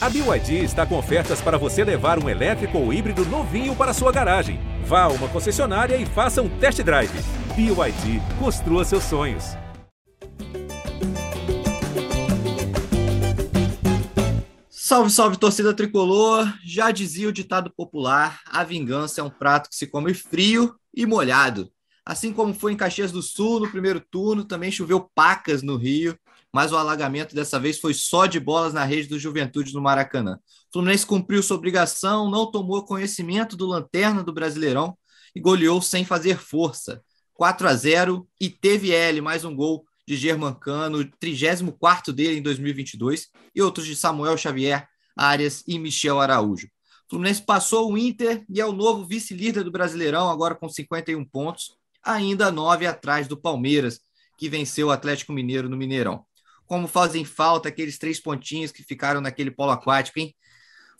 A BYD está com ofertas para você levar um elétrico ou híbrido novinho para sua garagem. Vá a uma concessionária e faça um test drive. BYD, construa seus sonhos. Salve, salve, torcida tricolor! Já dizia o ditado popular: a vingança é um prato que se come frio e molhado. Assim como foi em Caxias do Sul no primeiro turno, também choveu pacas no Rio, mas o alagamento dessa vez foi só de bolas na rede do Juventude no Maracanã. O Fluminense cumpriu sua obrigação, não tomou conhecimento do lanterna do Brasileirão e goleou sem fazer força. 4 a 0 e teve L, mais um gol de Germancano, 34 dele em 2022, e outros de Samuel Xavier, Arias e Michel Araújo. O Fluminense passou o Inter e é o novo vice-líder do Brasileirão, agora com 51 pontos ainda nove atrás do Palmeiras, que venceu o Atlético Mineiro no Mineirão. Como fazem falta aqueles três pontinhos que ficaram naquele polo aquático, hein?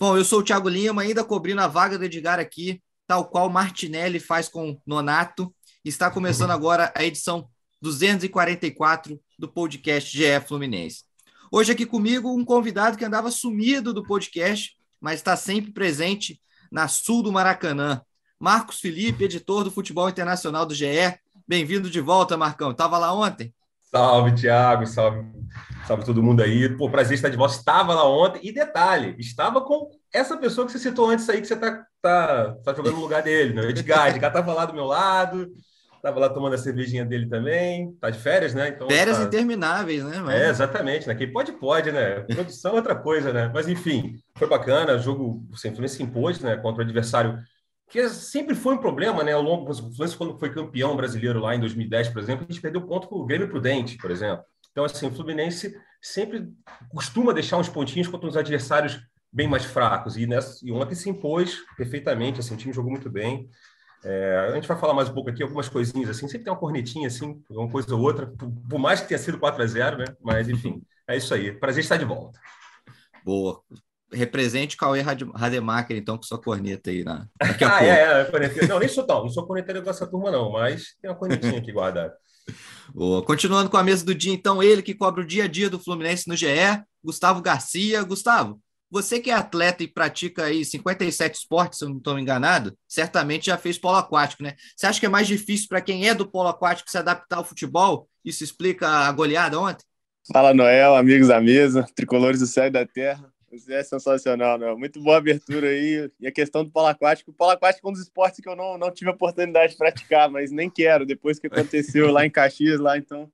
Bom, eu sou o Thiago Lima, ainda cobrindo a vaga do Edgar aqui, tal qual Martinelli faz com Nonato. Está começando agora a edição 244 do podcast GE Fluminense. Hoje aqui comigo um convidado que andava sumido do podcast, mas está sempre presente na sul do Maracanã. Marcos Felipe, editor do Futebol Internacional do GE. Bem-vindo de volta, Marcão. Estava lá ontem? Salve, Thiago. Salve, salve todo mundo aí. Pô, prazer estar de volta. Estava lá ontem. E detalhe, estava com essa pessoa que você citou antes aí, que você tá, tá, tá jogando no lugar dele, né? Edgar. Edgar estava lá do meu lado. Estava lá tomando a cervejinha dele também. Tá de férias, né? Então, férias tá... intermináveis, né? É, exatamente. Né? Quem pode, pode, né? Produção é outra coisa, né? Mas, enfim, foi bacana. O jogo, sempre se impôs, né? Contra o adversário que sempre foi um problema, né? Ao longo do Fluminense, quando foi campeão brasileiro lá em 2010, por exemplo, a gente perdeu ponto para o Grêmio Prudente, por exemplo. Então, assim, o Fluminense sempre costuma deixar uns pontinhos contra os adversários bem mais fracos. E, nessa, e ontem se impôs perfeitamente, assim, o time jogou muito bem. É, a gente vai falar mais um pouco aqui, algumas coisinhas assim, sempre tem uma cornetinha assim, uma coisa ou outra, por, por mais que tenha sido 4 a 0 né? Mas enfim, é isso aí. Prazer estar de volta. Boa represente o Cauê Rademacher, então, com sua corneta aí. Na... Daqui a ah, pouco. é, é, corneta. Não, nem sou tão, não sou corneteiro dessa turma, não, mas tem uma cornetinha aqui guardada. Boa. Continuando com a mesa do dia, então, ele que cobra o dia a dia do Fluminense no GE, Gustavo Garcia. Gustavo, você que é atleta e pratica aí 57 esportes, se eu não estou enganado, certamente já fez polo aquático, né? Você acha que é mais difícil para quem é do polo aquático se adaptar ao futebol? Isso explica a goleada ontem? Fala, Noel, amigos da mesa, tricolores do céu e da terra. É sensacional, né? Muito boa abertura aí. E a questão do polo aquático. O polo aquático é um dos esportes que eu não, não tive a oportunidade de praticar, mas nem quero, depois que aconteceu lá em Caxias, lá, então.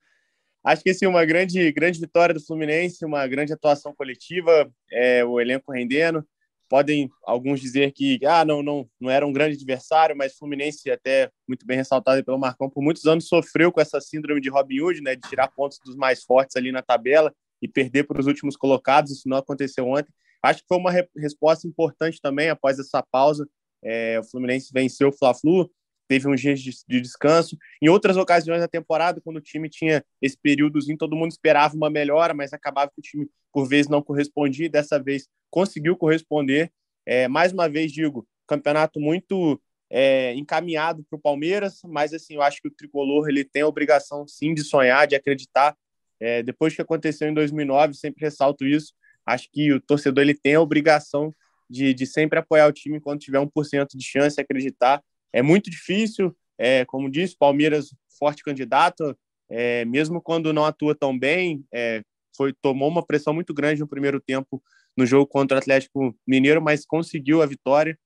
Acho que sim, uma grande, grande vitória do Fluminense, uma grande atuação coletiva, é, o elenco rendendo. Podem alguns dizer que ah, não, não, não era um grande adversário, mas o Fluminense, até muito bem ressaltado pelo Marcão, por muitos anos sofreu com essa síndrome de Robin Hood, né, de tirar pontos dos mais fortes ali na tabela e perder para os últimos colocados. Isso não aconteceu ontem. Acho que foi uma re resposta importante também após essa pausa. É, o Fluminense venceu o Fla-Flu, teve um dia de, de, descanso. Em outras ocasiões da temporada, quando o time tinha esse períodozinho, todo mundo esperava uma melhora, mas acabava que o time, por vezes, não correspondia. Dessa vez conseguiu corresponder. É, mais uma vez, digo, campeonato muito é, encaminhado para o Palmeiras, mas assim, eu acho que o tricolor ele tem a obrigação sim de sonhar, de acreditar é, depois que aconteceu em 2009, sempre ressalto isso, acho que o torcedor ele tem a obrigação de, de sempre apoiar o time quando tiver 1% de chance, acreditar. É muito difícil, é, como disse, Palmeiras forte candidato, é, mesmo quando não atua tão bem, é, foi tomou uma pressão muito grande no primeiro tempo no jogo contra o Atlético Mineiro, mas conseguiu a vitória,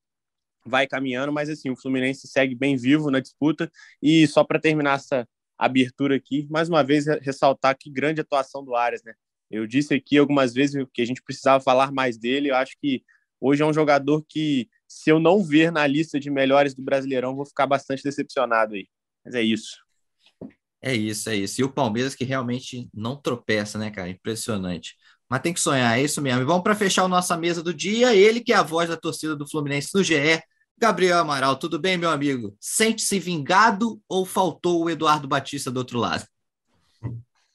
vai caminhando, mas assim, o Fluminense segue bem vivo na disputa. E só para terminar essa, abertura aqui, mais uma vez ressaltar que grande atuação do Arias, né? Eu disse aqui algumas vezes que a gente precisava falar mais dele. Eu acho que hoje é um jogador que, se eu não ver na lista de melhores do Brasileirão, vou ficar bastante decepcionado aí. Mas é isso. É isso, é isso. E o Palmeiras que realmente não tropeça, né, cara? Impressionante. Mas tem que sonhar, é isso mesmo. E vamos para fechar a nossa mesa do dia. Ele que é a voz da torcida do Fluminense no GE, Gabriel Amaral, tudo bem, meu amigo? Sente-se vingado ou faltou o Eduardo Batista do outro lado?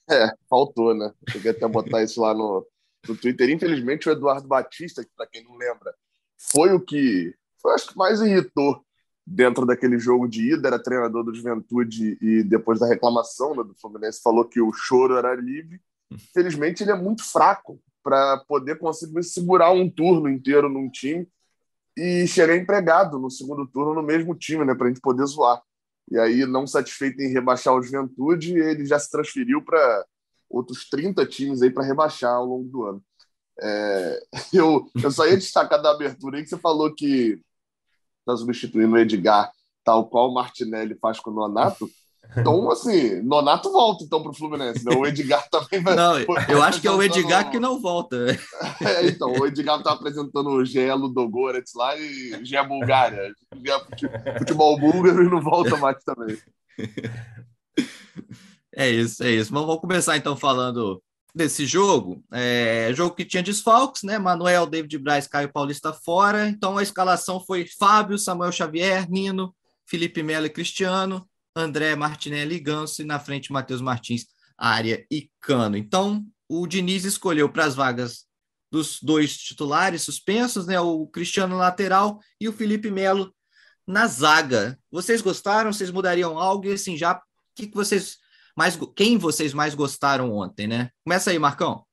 É, faltou, né? Cheguei até botar isso lá no, no Twitter. Infelizmente, o Eduardo Batista, que para quem não lembra, foi o que foi, acho que mais irritou dentro daquele jogo de ida, era treinador do Juventude e depois da reclamação né, do Fluminense falou que o choro era livre. Infelizmente, ele é muito fraco para poder conseguir segurar um turno inteiro num time e chegar empregado no segundo turno no mesmo time, né, para a gente poder zoar. E aí, não satisfeito em rebaixar o Juventude, ele já se transferiu para outros 30 times aí para rebaixar ao longo do ano. É, eu, eu só ia destacar da abertura aí que você falou que está substituindo o Edgar, tal qual o Martinelli faz com o Nonato. Então, assim, Nonato volta então para o Fluminense, né? O Edgar também vai. Não, eu acho que é o Edgar que não volta. É, então, o Edgar está apresentando o Gelo do Goretz lá e Gé Bulgária. Futebol búlgaro e não volta mais também. É isso, é isso. Mas vamos começar então falando desse jogo. É, jogo que tinha desfalques, né? Manuel, David Braz, Caio Paulista fora. Então a escalação foi Fábio, Samuel Xavier, Nino, Felipe Melo e Cristiano. André Martinelli e Ganso, e na frente Matheus Martins, Área e Cano. Então, o Diniz escolheu para as vagas dos dois titulares suspensos, né? O Cristiano lateral e o Felipe Melo na zaga. Vocês gostaram? Vocês mudariam algo? E assim, já que, que vocês mais quem vocês mais gostaram ontem, né? Começa aí, Marcão.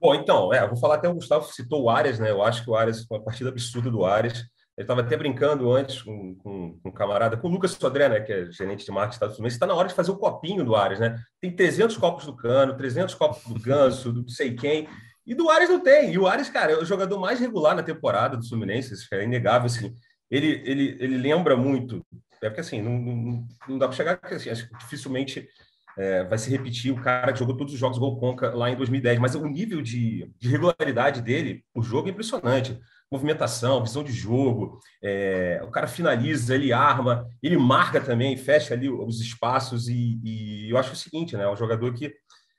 Bom, então, é, vou falar até o Gustavo citou o Arias, né? Eu acho que o Arias foi uma partida absurda do Arias. Ele estava até brincando antes com, com, com, um camarada, com o Lucas Sodré, né, que é gerente de marketing do Estados Unidos. Está na hora de fazer o copinho do Ares, né? Tem 300 copos do Cano, 300 copos do Ganso, do sei quem. E do Ares não tem. E o Ares, cara, é o jogador mais regular na temporada do Fluminense. Isso é inegável, assim. Ele, ele, ele lembra muito. É porque, assim, não, não, não dá para chegar... Assim, acho que dificilmente é, vai se repetir o cara que jogou todos os jogos Gol Conca lá em 2010. Mas o nível de, de regularidade dele, o jogo é impressionante movimentação, visão de jogo, é, o cara finaliza, ele arma, ele marca também, fecha ali os espaços e, e eu acho o seguinte, né, é um jogador que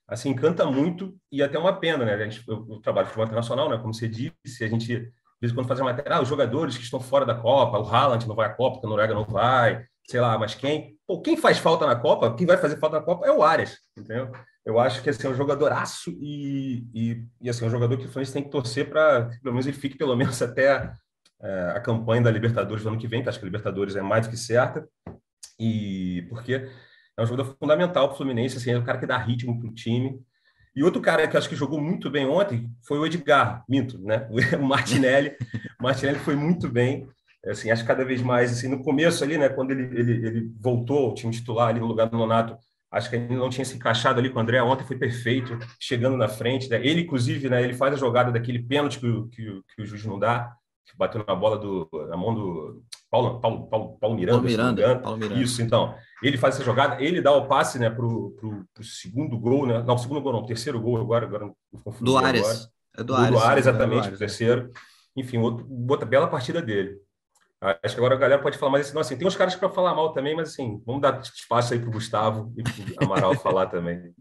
assim encanta muito e até uma pena, né, a gente, eu, eu trabalho no futebol internacional, né, como você disse, a gente de vez em quando faz a matéria, ah, os jogadores que estão fora da Copa, o Haaland não vai à Copa, o Noruega não vai, sei lá, mas quem, pô, quem faz falta na Copa, quem vai fazer falta na Copa é o Arias, entendeu? eu acho que assim, é um jogadoraço e, e, e assim, é um jogador que o Fluminense tem que torcer para pelo menos ele fique pelo menos até é, a campanha da Libertadores do ano que vem, que acho que a Libertadores é mais do que certa, e porque é um jogador fundamental para o Fluminense, assim, é o cara que dá ritmo para o time. E outro cara que acho que jogou muito bem ontem foi o Edgar, minto, né? O Martinelli. o Martinelli foi muito bem. Assim, acho que cada vez mais, assim, no começo ali, né, quando ele, ele, ele voltou ao time titular ali no lugar do Nonato, Acho que ele não tinha se encaixado ali com o André. Ontem foi perfeito, chegando na frente. Né? Ele, inclusive, né, ele faz a jogada daquele pênalti que, que, que o juiz não dá, que bateu na bola do, na mão do Paulo, Paulo, Paulo, Paulo Miranda. Paulo Miranda, Paulo Miranda. Isso, então. Ele faz essa jogada, ele dá o passe né, para o segundo gol, né? Não, segundo gol não, terceiro gol agora, agora. Do Ares. É do Ares. Do Ares, exatamente, é do o terceiro. Enfim, outro, outra bela partida dele. Acho que agora a galera pode falar mais assim, não, assim, tem uns caras para falar mal também, mas assim, vamos dar espaço aí para o Gustavo e para o Amaral falar também.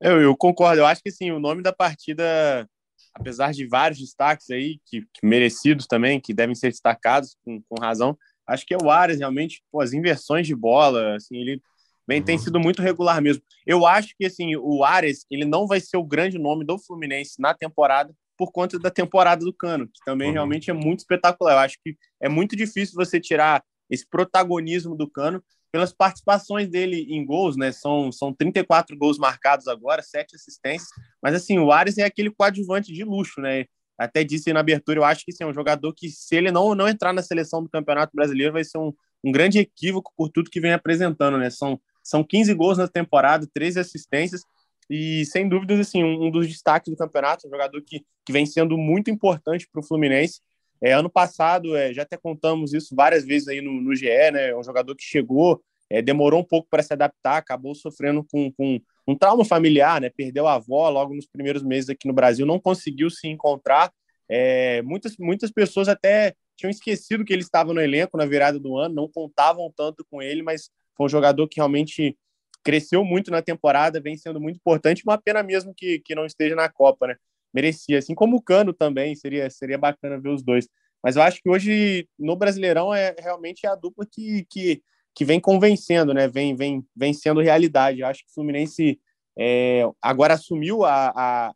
Eu, eu, concordo, eu acho que sim, o nome da partida, apesar de vários destaques aí, que, que merecidos também, que devem ser destacados com, com, razão, acho que é o Ares realmente, pô, as inversões de bola, assim, ele bem, uhum. tem sido muito regular mesmo. Eu acho que assim, o Ares, ele não vai ser o grande nome do Fluminense na temporada, por conta da temporada do Cano, que também uhum. realmente é muito espetacular. Eu acho que é muito difícil você tirar esse protagonismo do Cano pelas participações dele em gols, né? São, são 34 gols marcados agora, sete assistências. Mas assim, o Ares é aquele coadjuvante de luxo, né? Até disse na abertura, eu acho que sim, é um jogador que, se ele não, não entrar na seleção do Campeonato Brasileiro, vai ser um, um grande equívoco por tudo que vem apresentando, né? São, são 15 gols na temporada, 13 assistências e sem dúvidas, assim, um, dos destaques do campeonato, um jogador que, que vem sendo muito importante para o Fluminense. É, ano passado, é, já até contamos isso várias vezes aí no, no GE, né? É um jogador que chegou, é, demorou um pouco para se adaptar, acabou sofrendo com, com um trauma familiar, né? Perdeu a avó logo nos primeiros meses aqui no Brasil, não conseguiu se encontrar. É, muitas, muitas pessoas até tinham esquecido que ele estava no elenco na virada do ano, não contavam tanto com ele, mas foi um jogador que realmente cresceu muito na temporada, vem sendo muito importante. Uma pena mesmo que, que não esteja na Copa, né? Merecia, assim como o Cano também, seria, seria bacana ver os dois. Mas eu acho que hoje no Brasileirão é realmente a dupla que, que, que vem convencendo, né? Vem, vem, vem sendo realidade. Eu acho que o Fluminense é, agora assumiu a, a,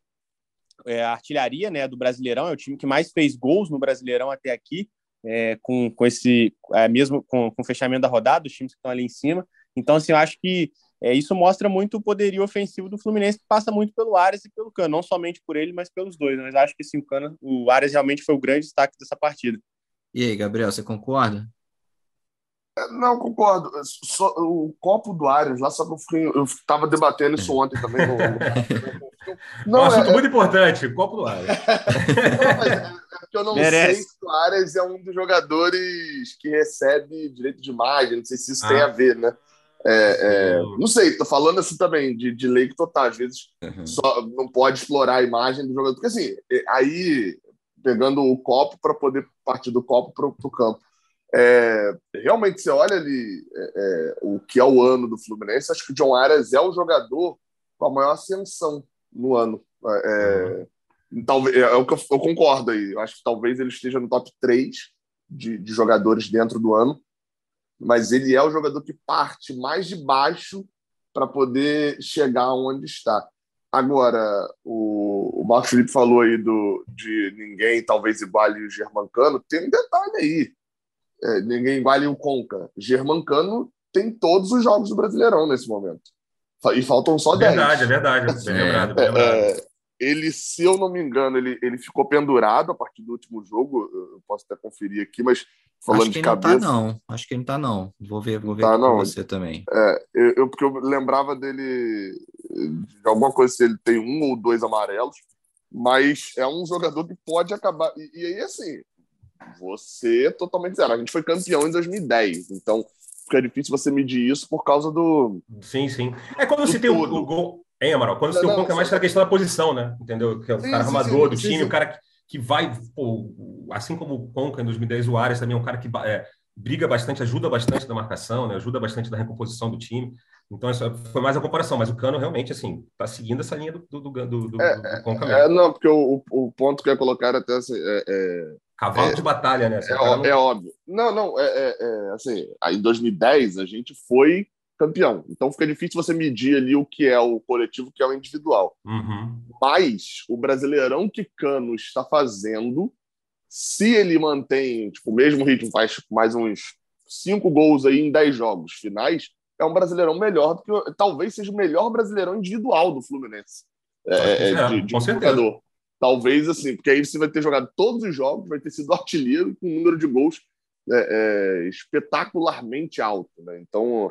é, a, artilharia né, do Brasileirão, é o time que mais fez gols no Brasileirão até aqui, é, com, com esse é, mesmo com, com o fechamento da rodada, os times que estão ali em cima. Então, assim, eu acho que É, isso mostra muito o poderio ofensivo do Fluminense, que passa muito pelo Arias e pelo Cano, não somente por ele, mas pelos dois. Mas acho que sim, o Cano, o Arias realmente foi o grande destaque dessa partida. E aí, Gabriel, você concorda? É, não, concordo. Só, o copo do Arias lá, só que eu, fiquei, eu tava debatendo isso ontem também. No, não, um assunto é, muito importante, o copo do Arias. É, é eu não Merece. sei se o Arias é um dos jogadores que recebe direito de imagem, não sei se isso ah. tem a ver, né? É, é, não sei, tô falando assim também, de, de lei total. Às vezes uhum. só não pode explorar a imagem do jogador. Porque assim, aí pegando o copo para poder partir do copo para o campo. É, realmente, você olha ali é, é, o que é o ano do Fluminense, acho que o John Arias é o jogador com a maior ascensão no ano. É, uhum. talvez, é, o que eu, eu, concordo aí. Eu acho que talvez ele esteja no top 3 de, de jogadores dentro do ano mas ele é o jogador que parte mais de baixo para poder chegar onde está. Agora, o, o Marcos Felipe falou aí do, de ninguém talvez iguale o Germancano. Tem um detalhe aí. É, ninguém iguale o Conca. Germancano tem todos os jogos do Brasileirão nesse momento. E faltam só 10. Verdade, é verdade. Bem lembrado, bem lembrado. É, ele, se eu não me engano, ele, ele ficou pendurado a partir do último jogo. Eu posso até conferir aqui, mas falando Acho que de cabeça. Não tá, não. Acho que ele não tá, não. Vou ver, vou ver tá, não. com você também. É, eu, eu, porque eu lembrava dele de alguma coisa se ele tem um ou dois amarelos, mas é um jogador que pode acabar. E, e aí, assim, você é totalmente zero. A gente foi campeão em 2010, então fica difícil você medir isso por causa do. Sim, sim. É quando você tem o, o gol. Hein, Amaral? Quando você tem o Conca, é mais a questão da posição, né? Entendeu? Que é o sim, cara sim, armador sim, do time, o cara que, que vai, pô, assim como o Conca em 2010, o Arias também é um cara que é, briga bastante, ajuda bastante na marcação, né? Ajuda bastante na recomposição do time. Então, isso foi mais a comparação, mas o Cano realmente, assim, tá seguindo essa linha do, do, do, do, é, do Conca mesmo. É, não, porque o, o ponto que eu ia colocar até assim, é, é Cavalo é, de batalha, né? É, não... é, óbvio. Não, não, é, é, é, assim, aí em 2010 a gente foi campeão. Então fica difícil você medir ali o que é o coletivo, o que é o individual. Uhum. Mas o Brasileirão que Cano está fazendo, se ele mantém tipo, o mesmo ritmo, faz mais uns cinco gols aí em dez jogos finais, é um Brasileirão melhor do que talvez seja o melhor Brasileirão individual do Fluminense. É, é, de, de com certeza. Jogador. Talvez assim, porque aí você vai ter jogado todos os jogos, vai ter sido artilheiro com um número de gols é, é, espetacularmente alto. Né? Então,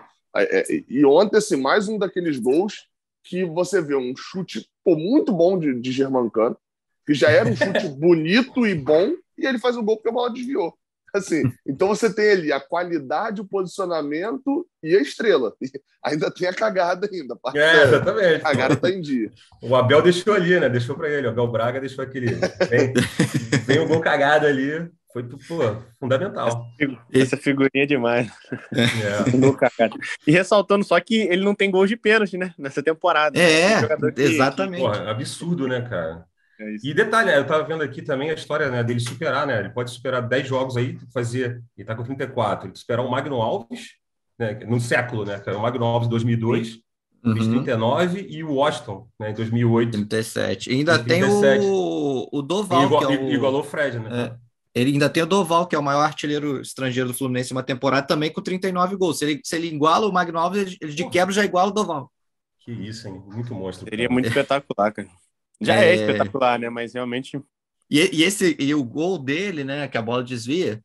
e ontem, assim, mais um daqueles gols que você vê um chute pô, muito bom de, de Germancano, que já era um chute bonito e bom, e ele faz o gol porque a bola desviou. Assim, então você tem ali a qualidade, o posicionamento e a estrela. E ainda tem a cagada ainda. A é, exatamente. A cagada tá em dia. O Abel deixou ali, né? Deixou para ele. O Abel Braga deixou aquele. Vem, vem um gol cagado ali. Foi pô, fundamental. Essa figurinha é demais. É. e ressaltando só que ele não tem gol de pênalti, né? Nessa temporada. É, exatamente. Que, porra, absurdo, né, cara? É e detalhe, eu estava vendo aqui também a história né, dele superar, né? Ele pode superar 10 jogos aí, fazer. Ele está com 34, ele superar o Magno Alves, né, no século, né? Era o Magno Alves em 2002, uhum. 39, e o Washington, né, em 2008. 37. E ainda 37. tem o, o Doval, igual, que é o... igualou o Fred, né? É. Ele ainda tem o Doval, que é o maior artilheiro estrangeiro do Fluminense em uma temporada, também com 39 gols. Se ele, se ele iguala o Magno Alves, ele de quebra já iguala o Doval. Que isso, hein? Muito monstro. Seria muito espetacular, cara. Já é... é, espetacular, né? Mas realmente. E, e, esse, e o gol dele, né? Que a bola desvia.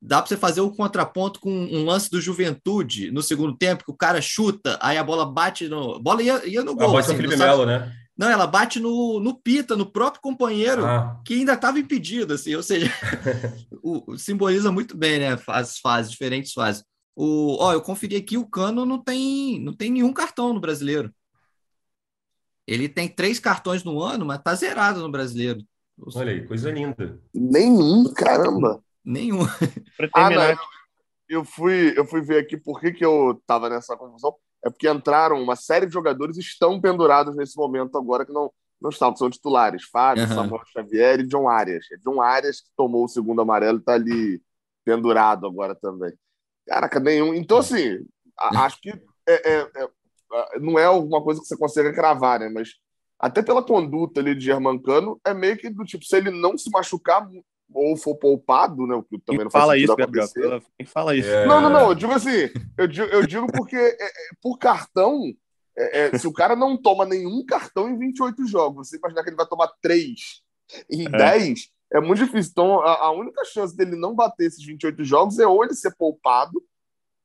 Dá para você fazer o contraponto com um lance do Juventude no segundo tempo, que o cara chuta, aí a bola bate no. A bola ia, ia no gol. A assim, no Felipe Melo, né? Não, ela bate no, no Pita, no próprio companheiro, ah. que ainda estava impedido, assim, ou seja, o, simboliza muito bem, né? As fases, diferentes fases. O, ó, eu conferi aqui, o Cano não tem, não tem nenhum cartão no brasileiro. Ele tem três cartões no ano, mas tá zerado no brasileiro. Olha aí, coisa linda. Nenhum, caramba. Nenhum. ah, não. Eu fui, eu fui ver aqui por que, que eu tava nessa confusão. É porque entraram uma série de jogadores estão pendurados nesse momento agora que não, não estão, são titulares. Fábio, uhum. Samuel Xavier e John Arias. É John Arias que tomou o segundo amarelo e tá ali pendurado agora também. Caraca, nenhum. Então, assim, acho que é, é, é não é alguma coisa que você consiga cravar, né? Mas até pela conduta ali de Germancano, é meio que do tipo, se ele não se machucar ou for poupado, né? O que também Quem não faz fala isso, Gabriel? Quem fala isso? É. Não, não, não. Eu digo assim, eu digo, eu digo porque é, é, por cartão, é, é, se o cara não toma nenhum cartão em 28 jogos, você imaginar que ele vai tomar 3 em É. 10, é muito difícil. Então, a, a única chance dele não bater esses 28 jogos é ou ele ser poupado,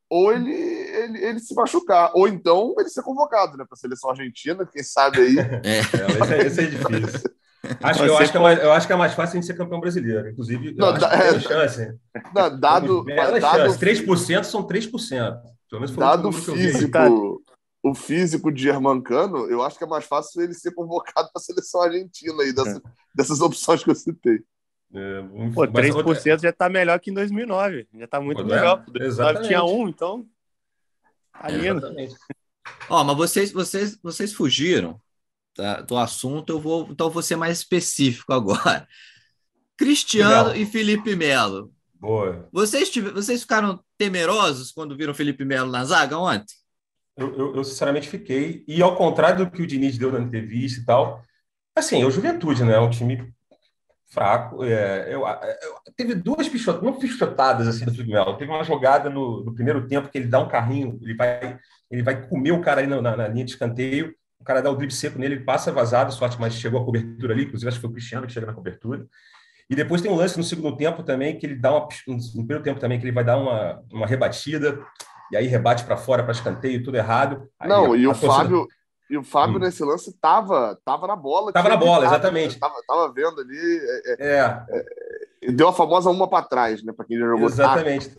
ou ele, ele, ele se machucar, ou então ele ser convocado né, para a seleção argentina, quem sabe aí. É. É, esse, é, esse é difícil. Acho, eu, acho que é mais, eu acho que é mais fácil a gente ser campeão brasileiro. Inclusive, eu Não, acho dá- que tem é, chance. Não, dado, dado, chance. 3% são 3%. Pelo menos foi dado o físico, o físico de Germancano, eu acho que é mais fácil ele ser convocado para a seleção argentina aí, dessa- dessas opções que eu citei. É, um- Pô, mas 3% outra- já tá melhor que em 2009. Já tá muito Pô, é? melhor. 2009 Exatamente. tinha um, então. Tá lindo. Exatamente. Ó, mas vocês, vocês, vocês fugiram do assunto, eu vou, então eu vou ser mais específico agora. Cristiano Melo. e Felipe Melo. Boa. Vocês, vocês ficaram temerosos quando viram Felipe Melo na zaga ontem? Eu, eu- eu, sinceramente fiquei. E ao contrário do que o Diniz deu na entrevista e tal, assim, é o Juventude, né? É um time fraco. É, eu, eu- teve duas pichotadas, não pichotadas assim do Felipe Melo. Teve uma jogada no, no primeiro tempo que ele dá um carrinho, ele vai, ele vai comer o cara aí na, na- na linha de escanteio. O cara dá o drible seco nele, ele passa vazado, sorte, mas chegou a cobertura ali. Inclusive, acho que foi o Cristiano que chega na cobertura. E depois tem um lance no segundo tempo também, que ele dá uma. No primeiro tempo também, que ele vai dar uma, uma rebatida, e aí rebate para fora, para escanteio, tudo errado. Aí Não, a- e a o torcida- Fábio, e o Fábio Hum. nesse lance tava, tava na bola. Tava na bola, exatamente. Tava, tava vendo ali. é, É, é, deu a famosa uma para trás, né? Para quem já jogou. exatamente.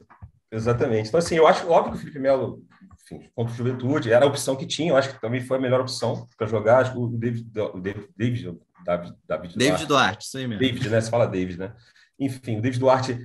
Exatamente. Então, assim, eu acho óbvio que o Felipe Melo, enfim, contra o Juventude, era a opção que tinha, eu acho que também foi a melhor opção para jogar. Acho que o David, o David, David, David, David, David Duarte, isso aí mesmo. David, né? Você fala David, né? Enfim, o David Duarte,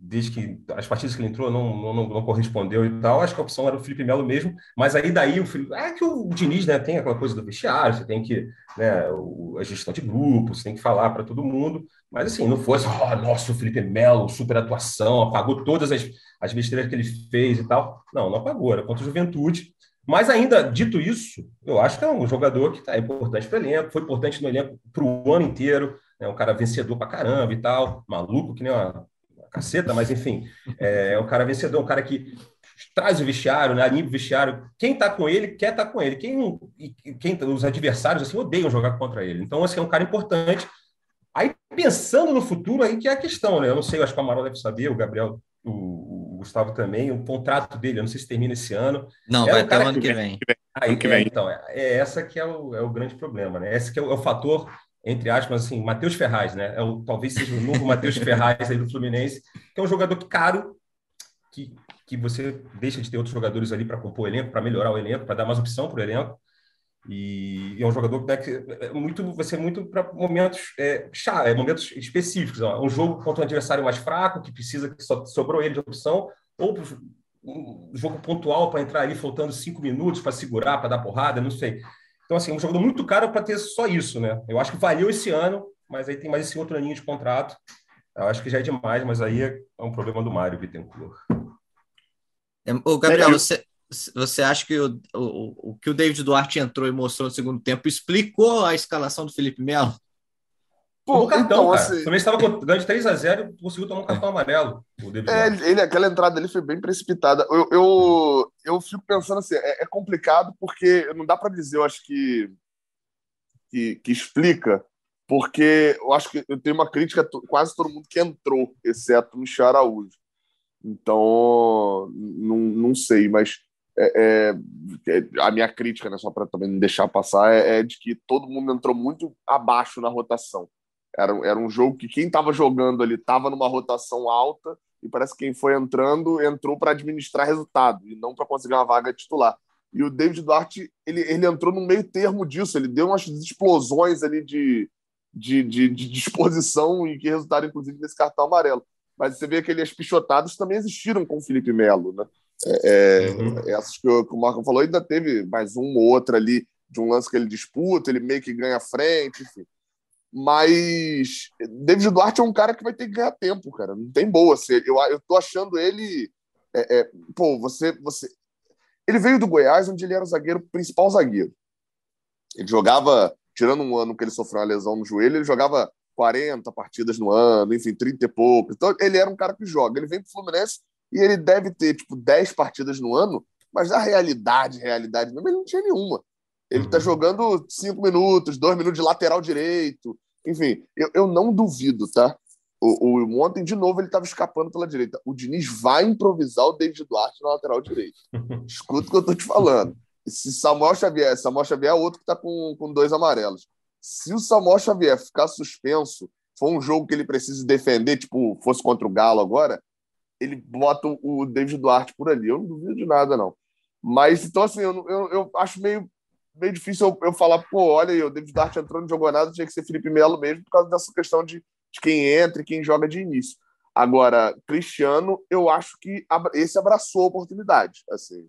desde que as partidas que ele entrou não, não, não- não correspondeu e tal, acho que a opção era o Felipe Melo mesmo, mas aí daí o Felipe. É que o Diniz, né, tem aquela coisa do vestiário, você tem que. Né, o- a gestão de grupo, você tem que falar para todo mundo, mas assim, não fosse, oh, nossa, o Felipe Melo, super atuação, apagou todas as, as besteiras que ele fez e tal. Não, não apagou, era contra o Juventude. Mas ainda, dito isso, eu acho que é um jogador que tá importante para o elenco, foi importante no elenco para o ano inteiro, é um cara vencedor para caramba e tal, maluco que nem uma, uma caceta, mas enfim, é, é um cara vencedor, um cara que traz o vestiário, né, anima o vestiário. Quem tá com ele quer estar tá com ele. Quem, quem os adversários assim odeiam jogar contra ele. Então, assim, é um cara importante. Pensando no futuro, aí que é a questão, né? Eu não sei, eu acho que o Amaral deve saber, o Gabriel, o, o Gustavo também, o contrato dele, eu não sei se termina esse ano. Não, É vai um até o ano que vem. Aí, que é, vem. então, é, é essa que é o, é o grande problema, né? Esse que é o, é o fator, entre aspas, assim, Matheus Ferraz, né? É o, talvez seja o novo Matheus Ferraz aí do Fluminense, que é um jogador que caro, que, que você deixa de ter outros jogadores ali para compor o elenco, para melhorar o elenco, para dar mais opção para o elenco. E é um jogador né, que é muito, vai ser muito para momentos, é, chá, é, momentos específicos. Ó. Um jogo contra um adversário mais fraco, que precisa que só sobrou ele de opção, ou um jogo pontual para entrar ali faltando cinco minutos para segurar, para dar porrada, não sei. Então, assim, um jogador muito caro para ter só isso, né? Eu acho que valeu esse ano, mas aí tem mais esse outro aninho de contrato. Eu acho que já é demais, mas aí é um problema do Mário Bittencourt. É, Ô, Gabriel, É, você, você acha que o, o, o que o David Duarte entrou e mostrou no segundo tempo explicou a escalação do Felipe Melo? Pô, cartão, então, cara. assim, Fluminense estava ganhando de 3 a 0 e conseguiu tomar um cartão amarelo. O David É, ele, aquela entrada ali foi bem precipitada. Eu, eu, eu fico pensando assim, é, é complicado porque não dá para dizer, eu acho que, que que explica, porque eu acho que eu tenho uma crítica a quase todo mundo que entrou, exceto o Michel Araújo. Então, não, não sei, mas é, é, é, a minha crítica, né, só para também não deixar passar, é, é de que todo mundo entrou muito abaixo na rotação. Era, era um jogo que quem estava jogando ali estava numa rotação alta e parece que quem foi entrando entrou para administrar resultado e não para conseguir uma vaga titular. E o David Duarte ele, ele entrou no meio termo disso, ele deu umas explosões ali de, de, de, de disposição e que resultaram inclusive nesse cartão amarelo. Mas você vê que as pichotadas também existiram com o Felipe Melo, né? É, é, Uhum. Essas que, o- que o Marco falou, ainda teve mais um ou outro ali de um lance que ele disputa, ele meio que ganha a frente, enfim. Mas David Duarte é um cara que vai ter que ganhar tempo, cara. Não tem boa. Assim, eu, eu tô achando ele. é, é, pô, você, você. Ele veio do Goiás, onde ele era o zagueiro, principal zagueiro. Ele jogava, tirando um ano que ele sofreu uma lesão no joelho, ele jogava 40 partidas no ano, enfim, 30 e pouco. Então, ele era um cara que joga. Ele vem pro Fluminense e ele deve ter, tipo, 10 partidas no ano, mas na realidade, realidade mesmo, ele não tinha nenhuma. Ele está uhum. jogando 5 minutos, 2 minutos de lateral direito. Enfim, eu, eu não duvido, tá? O, o, ontem, de novo, ele estava escapando pela direita. O Diniz vai improvisar o David Duarte na lateral direita. Escuta o que eu estou te falando. Se Samuel Xavier, Samuel Xavier é outro que está com, com dois amarelos. Se o Samuel Xavier ficar suspenso, for um jogo que ele precise defender, tipo, fosse contra o Galo agora, ele bota o David Duarte por ali. Eu não duvido de nada, não. Mas, então, assim, eu, eu, eu acho meio, meio difícil eu, eu falar, pô, olha aí, o David Duarte entrou, não jogou nada, tinha que ser Felipe Melo mesmo, por causa dessa questão de, de quem entra e quem joga de início. Agora, Cristiano, eu acho que esse abraçou a oportunidade. Assim.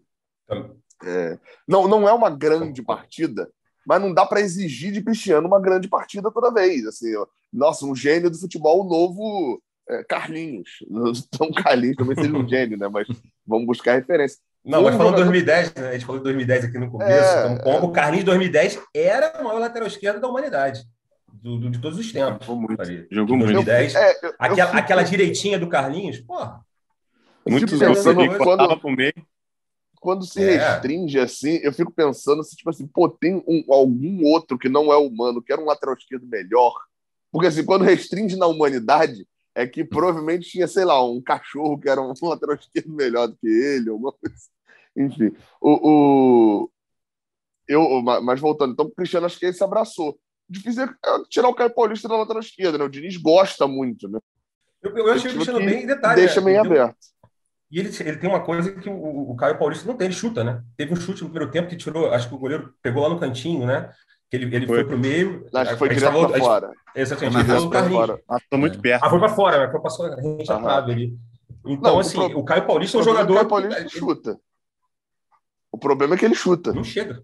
É, não, não é uma grande partida, mas não dá para exigir de Cristiano uma grande partida toda vez. Assim, nossa, um gênio do futebol novo é, Carlinhos. Então, Carlinhos também seja um gênio, né? Mas vamos buscar referência. Não, mas falando jogador... 2010, né? A gente falou de 2010 aqui no começo. É, então, como é... o Carlinhos 2010 era o maior lateral esquerdo da humanidade. Do, do, de todos os tempos. Jogou muito. Jogou 2010. Eu, é, eu, aquela, eu aquela direitinha do Carlinhos, porra. Muito pensando quando, quando se é. restringe assim, eu fico pensando se, tipo assim, pô, tem um, algum outro que não é humano, que era um lateral esquerdo melhor. Porque assim, quando restringe na humanidade, é que provavelmente tinha, sei lá, um cachorro que era um lateral esquerdo melhor do que ele, alguma coisa. Enfim, o, o... Eu, mas voltando, então o Cristiano acho que ele se abraçou. Difícil é tirar o Caio Paulista da lateral esquerda, né? O Diniz gosta muito, né? Eu, eu achei o Cristiano bem detalhe. Deixa né? meio aberto. E ele, ele tem uma coisa que o, o Caio Paulista não tem, ele chuta, né? Teve um chute no primeiro tempo que tirou, acho que o goleiro pegou lá no cantinho, né? Que ele, ele foi, foi pro meio. Acho que foi direto falou, para fora. Exatamente, ele falou do Carlinhos. Ah, muito perto. Ah, foi para fora? Foi passou a gente a trave ali. Então, não, assim, o, pro... o Caio Paulista é um jogador. O Caio Paulista ele... chuta. O problema é que ele chuta. Não chega.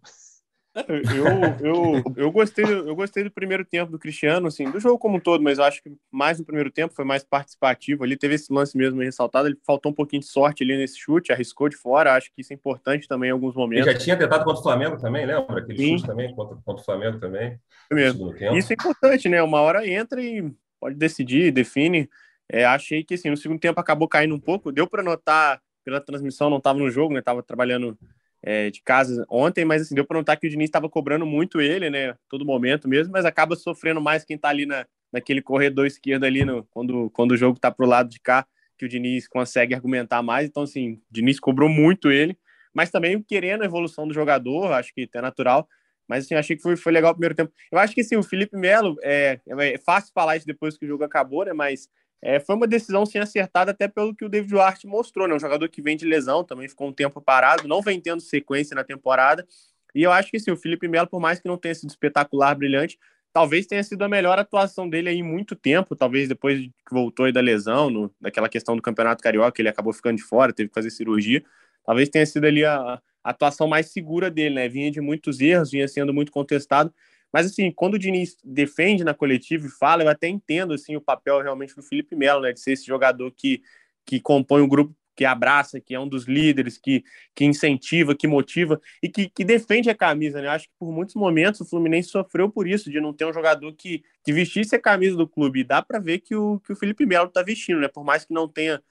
Eu, eu, eu, gostei, eu gostei do primeiro tempo do Cristiano, assim, do jogo como um todo, mas eu acho que mais no primeiro tempo foi mais participativo. Ali teve esse lance mesmo ressaltado. Ele faltou um pouquinho de sorte ali nesse chute, arriscou de fora. Acho que isso é importante também em alguns momentos. Ele já tinha tentado contra o Flamengo também, lembra? Aquele Sim. chute também contra, contra o Flamengo também. É mesmo. Isso é importante, né? Uma hora entra e pode decidir, define. É, achei que assim, no segundo tempo acabou caindo um pouco. Deu para notar pela transmissão, não estava no jogo, né? Tava trabalhando é, de casa ontem, mas assim, deu para notar que o Diniz estava cobrando muito ele, né? Todo momento mesmo, mas acaba sofrendo mais quem está ali na, naquele corredor esquerdo ali, no, quando, quando o jogo está para o lado de cá, que o Diniz consegue argumentar mais. Então, assim, o Diniz cobrou muito ele, mas também querendo a evolução do jogador, acho que é natural. Mas assim, achei que foi, foi legal o primeiro tempo. Eu acho que assim, o Felipe Melo, é, é fácil falar isso depois que o jogo acabou, né? Mas é, foi uma decisão sem acertada, até pelo que o David Duarte mostrou, né? Um jogador que vem de lesão, também ficou um tempo parado, não vem tendo sequência na temporada. E eu acho que sim, o Felipe Melo, por mais que não tenha sido espetacular, brilhante, talvez tenha sido a melhor atuação dele aí em muito tempo, talvez depois que voltou aí da lesão, no, daquela questão do Campeonato Carioca, ele acabou ficando de fora, teve que fazer cirurgia. Talvez tenha sido ali a, a atuação mais segura dele, né? Vinha de muitos erros, vinha sendo muito contestado. Mas, assim, quando o Diniz defende na coletiva e fala, eu até entendo, assim, o papel realmente do Felipe Melo, né? De ser esse jogador que, que compõe o grupo que abraça, que é um dos líderes, que, que incentiva, que motiva e que, que defende a camisa, né? Acho que por muitos momentos o Fluminense sofreu por isso, de não ter um jogador que, que vestisse a camisa do clube. E dá para ver que o, que o Felipe Melo está vestindo, né? Por mais que não tenha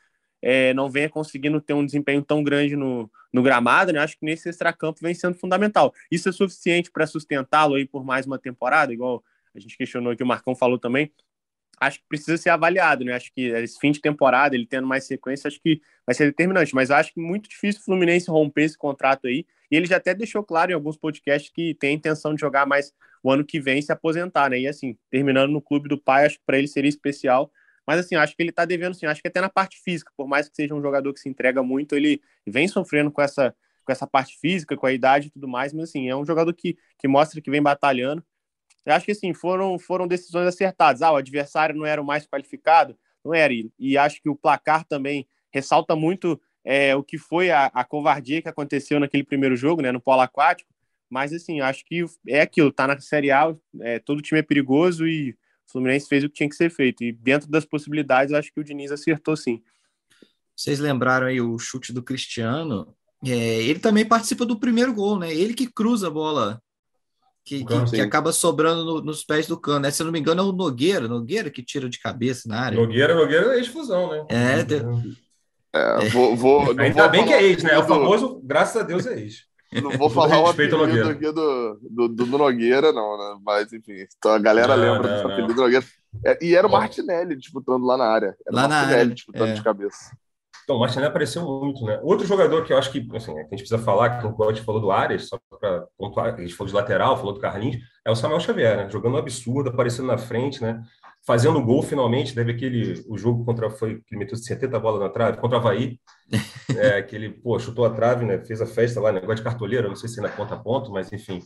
é, não venha conseguindo ter um desempenho tão grande no, no gramado, né? Acho que nesse extracampo vem sendo fundamental. Isso é suficiente para sustentá-lo aí por mais uma temporada, igual a gente questionou aqui, o Marcão falou também. Acho que precisa ser avaliado, né? Acho que esse fim de temporada, ele tendo mais sequência, acho que vai ser determinante. Mas acho que muito difícil o Fluminense romper esse contrato aí. E ele já até deixou claro em alguns podcasts que tem a intenção de jogar mais o ano que vem se aposentar, né? E assim, terminando no clube do pai, acho que para ele seria especial mas assim, acho que ele tá devendo, sim, acho que até na parte física, por mais que seja um jogador que se entrega muito, ele vem sofrendo com essa, com essa parte física, com a idade e tudo mais, mas assim, é um jogador que, que mostra que vem batalhando. Eu acho que assim, foram, foram decisões acertadas. Ah, o adversário não era o mais qualificado, não era. E, e acho que o placar também ressalta muito é, o que foi a, a covardia que aconteceu naquele primeiro jogo, né, no polo aquático. Mas assim, acho que é aquilo, tá na Série A, é, todo time é perigoso e o Fluminense fez o que tinha que ser feito. E dentro das possibilidades, acho que o Diniz acertou sim. Vocês lembraram aí o chute do Cristiano? É, ele também participa do primeiro gol, né? Ele que cruza a bola que, que, que, acaba sobrando no, nos pés do cano. Né? Se eu não me engano, é o Nogueira, Nogueira que tira de cabeça na área. Nogueira, Nogueira é ex-fusão, né? É, de... é, vou, vou, Ainda vou bem que é ex, né? É o famoso, graças a Deus, é ex. Não vou falar o apelido aqui do, do, do, Nogueira, não, né? Mas, enfim, então a galera não, lembra do apelido do Nogueira. É, e era o Martinelli disputando lá na área. Era lá o Martinelli na área, disputando é. de cabeça. Então, o Martinelli apareceu muito, né? Outro jogador que eu acho que, assim, a gente precisa falar, que o gente falou do Arias, só para pontuar, a gente falou de lateral, falou do Carlinhos, é o Samuel Xavier, né? Jogando um absurdo, aparecendo na frente, né? Fazendo gol finalmente, deve aquele, o jogo contra, foi, que ele meteu 70 bolas na trave, contra o Havaí, é, que ele, pô, chutou a trave, né? Fez a festa lá, negócio de cartoleiro, não sei se é na ponta a ponto, mas enfim.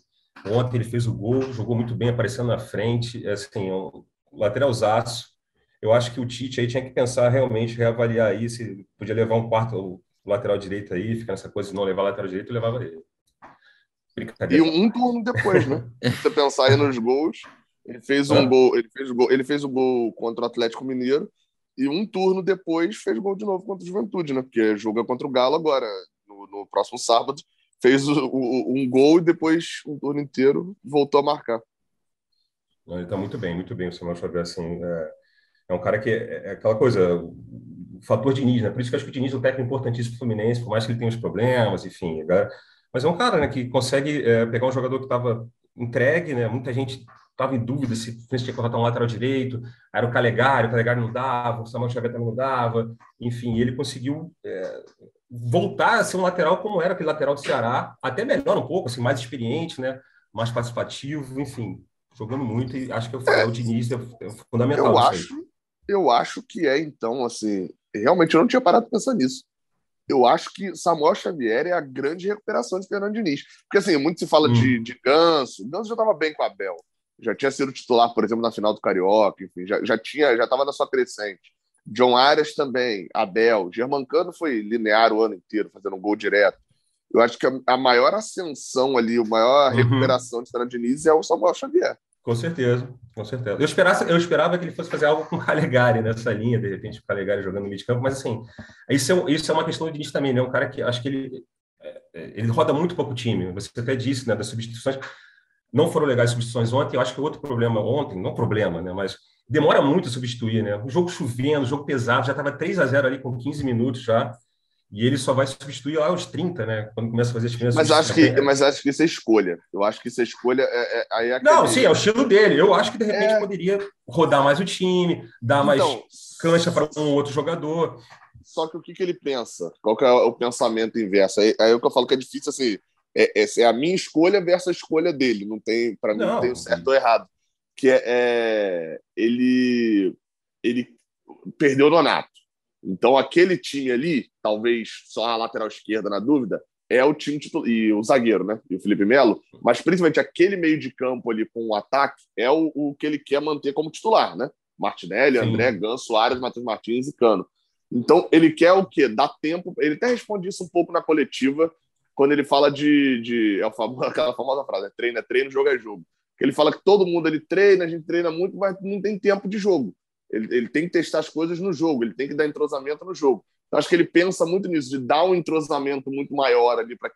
Ontem ele fez o gol, jogou muito bem, aparecendo na frente, assim, um lateralzaço, eu acho que o Tite aí tinha que pensar realmente, reavaliar aí, se podia levar um quarto o lateral direito aí, ficar nessa coisa de não levar lateral direito, levava ele. E um turno depois, né? Se você pensar aí nos gols, ele fez um ah. gol, ele fez o gol, ele fez o gol contra o Atlético Mineiro e um turno depois fez gol de novo contra o Juventude, né? Porque joga contra o Galo agora, no, no próximo sábado, fez o, o, um gol e depois um turno inteiro voltou a marcar. Ele está muito bem, muito bem o Samuel Xavier, assim, é é um cara que é, é aquela coisa, o fator Diniz, né? Por isso que eu acho que o Diniz é um técnico importantíssimo para o Fluminense, por mais que ele tenha os problemas, enfim. Mas é um cara né, que consegue é, pegar um jogador que estava entregue, né? Muita gente estava em dúvida se o Fluminense tinha que contratar um lateral direito, era o Calegari, o Calegari não dava, o Samuel Xavier também não dava, enfim, ele conseguiu é, voltar a ser um lateral como era aquele lateral do Ceará, até melhor um pouco, assim, mais experiente, né? Mais participativo, enfim, jogando muito e acho que o, é, o Diniz é, é fundamental. Eu acho, eu acho que é, então, assim, realmente eu não tinha parado de pensar nisso. Eu acho que Samuel Xavier é a grande recuperação de Fernando Diniz. Porque, assim, muito se fala hum. de, de Ganso. Ganso já estava bem com a Abel. Já tinha sido titular, por exemplo, na final do Carioca. Enfim, já, já tinha, já estava na sua crescente. John Arias também, Abel. Germancano foi linear o ano inteiro, fazendo um gol direto. Eu acho que a, a maior ascensão ali, a maior uhum. recuperação de Fernando Diniz é o Samuel Xavier. Com certeza, com certeza. Eu esperava, eu esperava que ele fosse fazer algo com o Calegari nessa linha, de repente, o Calegari jogando no meio de campo, mas assim, isso é, isso é uma questão de início também, né? Um cara que acho que ele, é, é, ele roda muito pouco time. Você até disse, né, das substituições. Não foram legais as substituições ontem, eu acho que outro problema ontem, não problema, né? Mas demora muito a substituir, né? O jogo chovendo, o jogo pesado, já estava 3 a 0 ali com 15 minutos já e ele só vai substituir lá aos 30, né? Quando começa a fazer as primeiras mas acho que Mas acho que isso é escolha. Eu acho que isso é escolha. É, é, aí é Não, sim, é o estilo dele. Eu acho que de repente é... poderia rodar mais o time, dar mais então, cancha para um outro jogador. Só que o que, que ele pensa? Qual que é o pensamento inverso? Aí, aí é o que eu falo que é difícil assim. É, é, é a minha escolha versus a escolha dele. Não tem, para mim, não, tem certo ou errado. Que é, é ele, ele perdeu o Donato. Então, aquele time ali, talvez só a lateral esquerda na dúvida, é o time titular, e o zagueiro, né? E o Felipe Melo, mas principalmente aquele meio de campo ali com o ataque é o, o que ele quer manter como titular, né? Martinelli, Sim. André, Ganso, Soares, Matheus Martins e Cano. Então, ele quer o quê? Dar tempo. Ele até responde isso um pouco na coletiva, quando ele fala de. de é o famoso, aquela famosa frase: né? treino é treino, jogo é jogo. Ele fala que todo mundo ele treina, a gente treina muito, mas não tem tempo de jogo. Ele, ele tem que testar as coisas no jogo, ele tem que dar entrosamento no jogo. Então, acho que ele pensa muito nisso, de dar um entrosamento muito maior ali para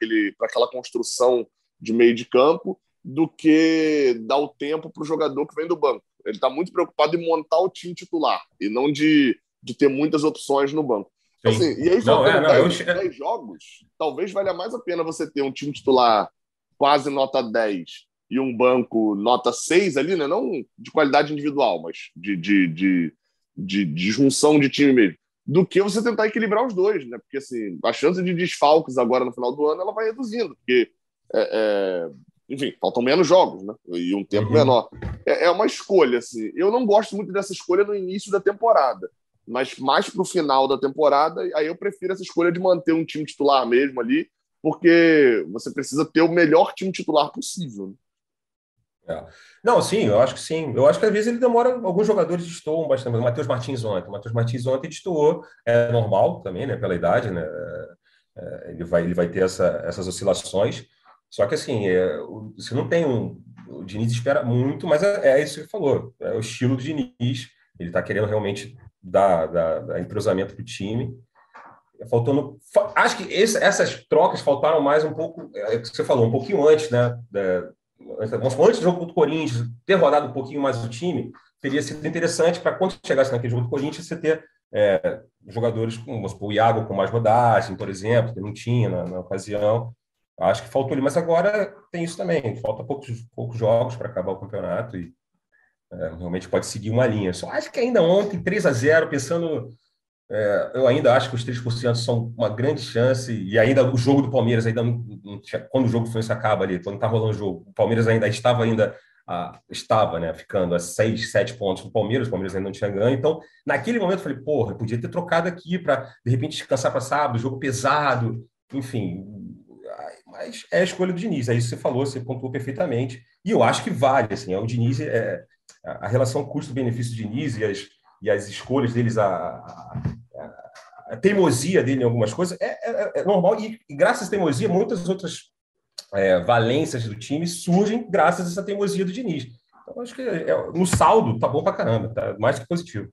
aquela construção de meio de campo, do que dar o tempo para o jogador que vem do banco. Ele está muito preocupado em montar o time titular e não de, de ter muitas opções no banco. Assim, e aí, não, é, não, 10, eu... 10 jogos, talvez valha mais a pena você ter um time titular quase nota 10 e um banco nota 6 ali, né? não de qualidade individual, mas de, de, de, de, de junção de time mesmo, do que você tentar equilibrar os dois, né? Porque assim, a chance de desfalques agora no final do ano ela vai reduzindo, porque é, é, enfim, faltam menos jogos, né? E um tempo uhum. menor. É, é, uma escolha, assim. Eu não gosto muito dessa escolha no início da temporada, mas mais para o final da temporada, aí eu prefiro essa escolha de manter um time titular mesmo ali, porque você precisa ter o melhor time titular possível. Né? É. Não, sim, eu acho que sim. Eu acho que às vezes ele demora, alguns jogadores destoam bastante. O Matheus Martins ontem, o Matheus Martins ontem destoou, é normal também, né, pela idade, né? É, ele, vai, ele vai ter essa, essas oscilações. Só que assim, é, você não tem um. O Diniz espera muito, mas é, é isso que ele falou, é o estilo do Diniz. Ele está querendo realmente dar, dar, dar entrosamento para o time faltando. Acho que esse, essas trocas faltaram mais um pouco, é o que você falou, um pouquinho antes, né? antes do jogo contra o Corinthians, ter rodado um pouquinho mais o time, teria sido interessante para quando chegasse naquele jogo do Corinthians, você ter é, jogadores como o Iago com mais rodagem, por exemplo, que não tinha na, na, ocasião. Acho que faltou ali, mas agora tem isso também. Falta poucos, poucos jogos para acabar o campeonato e é, realmente pode seguir uma linha. Só acho que ainda ontem, 3 a 0 pensando. É, eu ainda acho que os 3% são uma grande chance, e ainda o jogo do Palmeiras, ainda não, não tinha, quando o jogo foi se acaba ali, quando está rolando o jogo, o Palmeiras ainda estava ainda a, estava né, ficando a seis, sete pontos do Palmeiras, o Palmeiras ainda não tinha ganho. Então, naquele momento, eu falei, porra, podia ter trocado aqui para, de repente, descansar para sábado, jogo pesado, enfim. Mas é a escolha do Diniz, é isso que você falou, você pontuou perfeitamente. E eu acho que vale, assim, é, o Diniz, é, a relação custo-benefício do Diniz e as, e as escolhas deles, a, a, a, teimosia dele em algumas coisas, é, é, é normal. E, e, graças à teimosia, muitas outras é, valências do time surgem graças a essa teimosia do Diniz. Então, acho que é, no saldo tá bom para caramba, tá mais que positivo.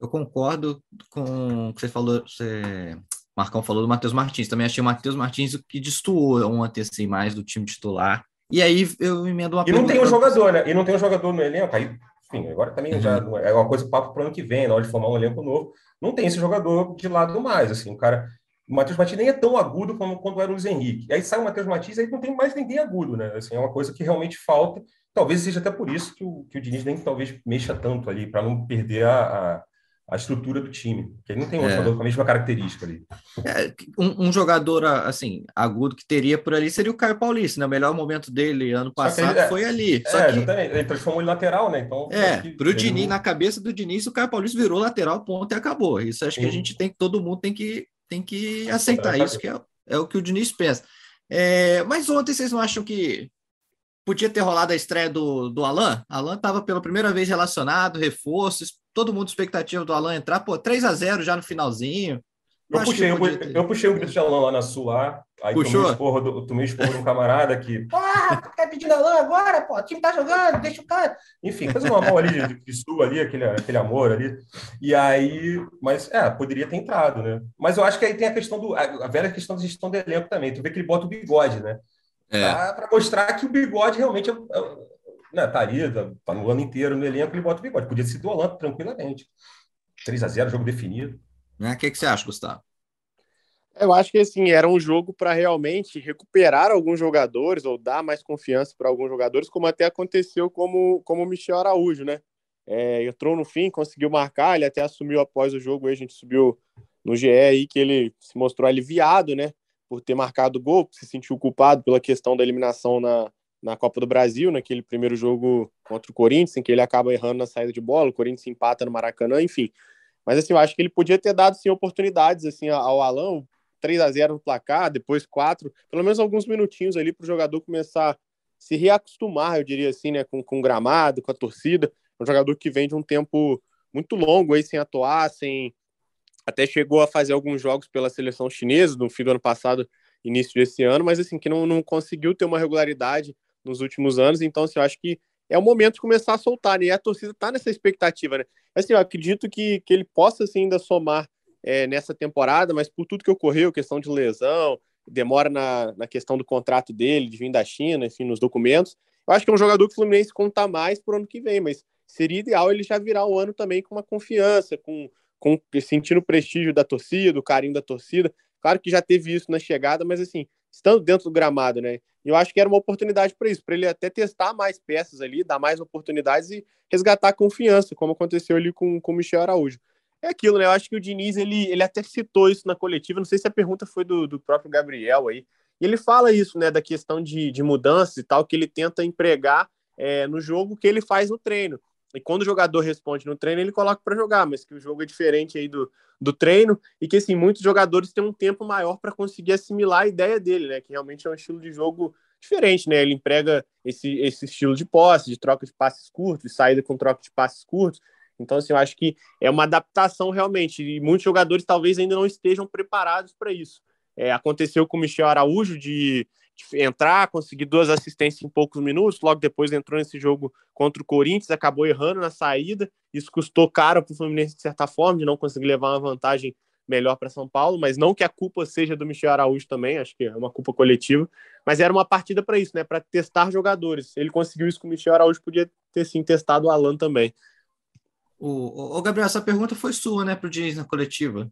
Eu concordo com o que você falou, você, Marcão falou do Matheus Martins. Também achei o Matheus Martins o que destoou ontem assim, mais do time titular. E aí eu emendo uma E não tem um jogador, né? E não tem um jogador no elenco. Aí, enfim, agora também uhum. já é uma coisa papo para o ano que vem, na hora de formar um elenco novo. Não tem esse jogador de lado mais. Assim, o cara o Matheus Martins nem é tão agudo como quando era o Luiz Henrique. E aí sai o Matheus Martins, aí não tem mais ninguém agudo, né? Assim, é uma coisa que realmente falta. Talvez seja até por isso que o, que o Diniz nem talvez mexa tanto ali, para não perder a, a, a, estrutura do time. Porque ele não tem um é. jogador com a mesma característica ali. É, um, um, jogador, assim, agudo que teria por ali seria o Caio Paulista, né? O melhor momento dele ano passado ele, é, foi ali. Só é, que... ele transformou ele lateral, né? Então, é, para o Diniz, na cabeça do Diniz, o Caio Paulista virou lateral, ponto e acabou. Isso acho Sim. que a gente tem que, todo mundo tem que tem que aceitar isso, que é, é o que o Diniz pensa. É, mas ontem vocês não acham que podia ter rolado a estreia do, do Alan? Alan estava pela primeira vez relacionado, reforços, todo mundo expectativa do Alan entrar, pô, 3 a 0 já no finalzinho. Eu puxei, eu, eu, puxei um grito de Alan lá na Sul, Aí Puxou? tomei esporro, do, tomei esporro de um camarada que. Ah, tu quer pedir Alan agora, pô? O time tá jogando, deixa o cara. Enfim, coisa normal ali de, de sul ali, aquele, aquele amor ali. E aí, mas é, poderia ter entrado, né? Mas eu acho que aí tem a questão do. A, velha questão da gestão do elenco também. Tu vê que ele bota o bigode, né? É. Para mostrar que o bigode realmente é, é, né, tá ali, tá, tá, no ano inteiro no elenco, ele bota o bigode. Podia ser do Alan tranquilamente. 3 a 0 jogo definido. Né? O que, que você acha, Gustavo? Eu acho que assim era um jogo para realmente recuperar alguns jogadores ou dar mais confiança para alguns jogadores, como até aconteceu como como o Michel Araújo, né? É, entrou no fim, conseguiu marcar, ele até assumiu após o jogo, aí a gente subiu no GE aí que ele se mostrou aliviado, né? Por ter marcado o gol, se sentiu culpado pela questão da eliminação na, na Copa do Brasil, naquele primeiro jogo contra o Corinthians, em que ele acaba errando na saída de bola, o Corinthians empata no Maracanã, enfim. Mas assim, eu acho que ele podia ter dado sim oportunidades assim ao Alan, 3 a 0 no placar, depois 4, pelo menos alguns minutinhos ali para o jogador começar a se reacostumar, eu diria assim, né, com, com o gramado, com a torcida. É um jogador que vem de um tempo muito longo aí sem atuar, sem até chegou a fazer alguns jogos pela seleção chinesa no fim do ano passado, início desse ano, mas assim que não, não conseguiu ter uma regularidade nos últimos anos. Então, assim, eu acho que é o momento de começar a soltar, né? E a torcida está nessa expectativa, né? Assim, eu acredito que, que ele possa assim, ainda somar é, nessa temporada, mas por tudo que ocorreu, questão de lesão, demora na, na questão do contrato dele, de vir da China, enfim, nos documentos. Eu acho que é um jogador que o Fluminense conta mais para o ano que vem, mas seria ideal ele já virar o ano também com uma confiança, com, com sentindo o prestígio da torcida, o carinho da torcida. Claro que já teve isso na chegada, mas assim, estando dentro do gramado, né? Eu acho que era uma oportunidade para isso, para ele até testar mais peças ali, dar mais oportunidades e resgatar a confiança, como aconteceu ali com, com o Michel Araújo é aquilo, né? Eu acho que o Diniz, ele, ele até citou isso na coletiva, não sei se a pergunta foi do, do próprio Gabriel aí, e ele fala isso, né, da questão de, de mudanças e tal, que ele tenta empregar é, no jogo que ele faz no treino. E quando o jogador responde no treino, ele coloca para jogar, mas que o jogo é diferente aí do, do treino e que, assim, muitos jogadores têm um tempo maior para conseguir assimilar a ideia dele, né? Que realmente é um estilo de jogo diferente, né? Ele emprega esse, esse estilo de posse, de troca de passes curtos, de saída com troca de passes curtos. Então, assim, eu acho que é uma adaptação realmente, e muitos jogadores talvez ainda não estejam preparados para isso. É, aconteceu com o Michel Araújo de, de, entrar, conseguir duas assistências em poucos minutos, logo depois entrou nesse jogo contra o Corinthians, acabou errando na saída, isso custou caro para o Fluminense de certa forma, de não conseguir levar uma vantagem melhor para São Paulo, mas não que a culpa seja do Michel Araújo também, acho que é uma culpa coletiva, mas era uma partida para isso, né, para testar jogadores. Ele conseguiu isso com o Michel Araújo, podia ter sim testado o Alan também. O, o Gabriel, essa pergunta foi sua, né, para o Diniz na coletiva?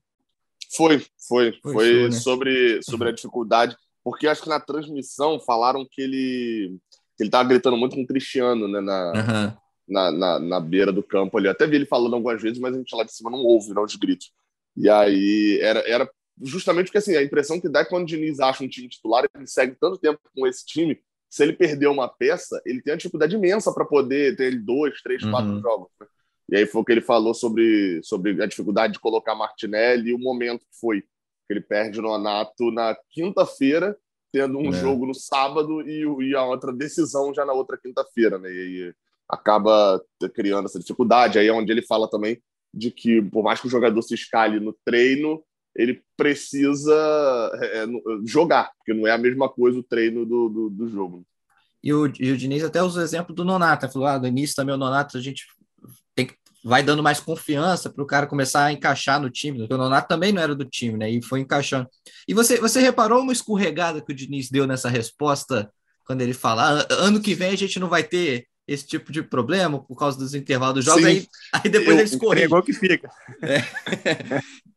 Foi, foi, foi, foi sua, né? sobre, sobre a dificuldade, porque acho que na transmissão falaram que ele que ele estava gritando muito com o Cristiano, né, na, uhum. na, na, na, beira do campo ali. Até vi ele falando algumas vezes, mas a gente lá de cima não ouve, não, os gritos. E aí era, era justamente porque assim, a impressão que dá é quando o Diniz acha um time titular, ele segue tanto tempo com esse time, se ele perder uma peça, ele tem uma dificuldade imensa para poder ter dois, três, uhum. quatro jogos. Né? E aí foi o que ele falou sobre, sobre a dificuldade de colocar Martinelli e o momento que foi. Que ele perde no Anato na quinta-feira, tendo um é. jogo no sábado e, e, a outra decisão já na outra quinta-feira, né? E aí acaba criando essa dificuldade. Aí é onde ele fala também de que, por mais que o jogador se escale no treino, ele precisa é, é jogar, porque não é a mesma coisa o treino do, do, do jogo. E o, e o Diniz até usa o exemplo do Nonato, falou, ah, no início também o Nonato a gente vai dando mais confiança para o cara começar a encaixar no time, porque o Nonato também não era do time, né, e foi encaixando. E você, você reparou uma escorregada que o Diniz deu nessa resposta, quando ele fala, ah, ano que vem a gente não vai ter esse tipo de problema por causa dos intervalos dos jogos, aí, aí depois ele escorrega. igual que fica. É.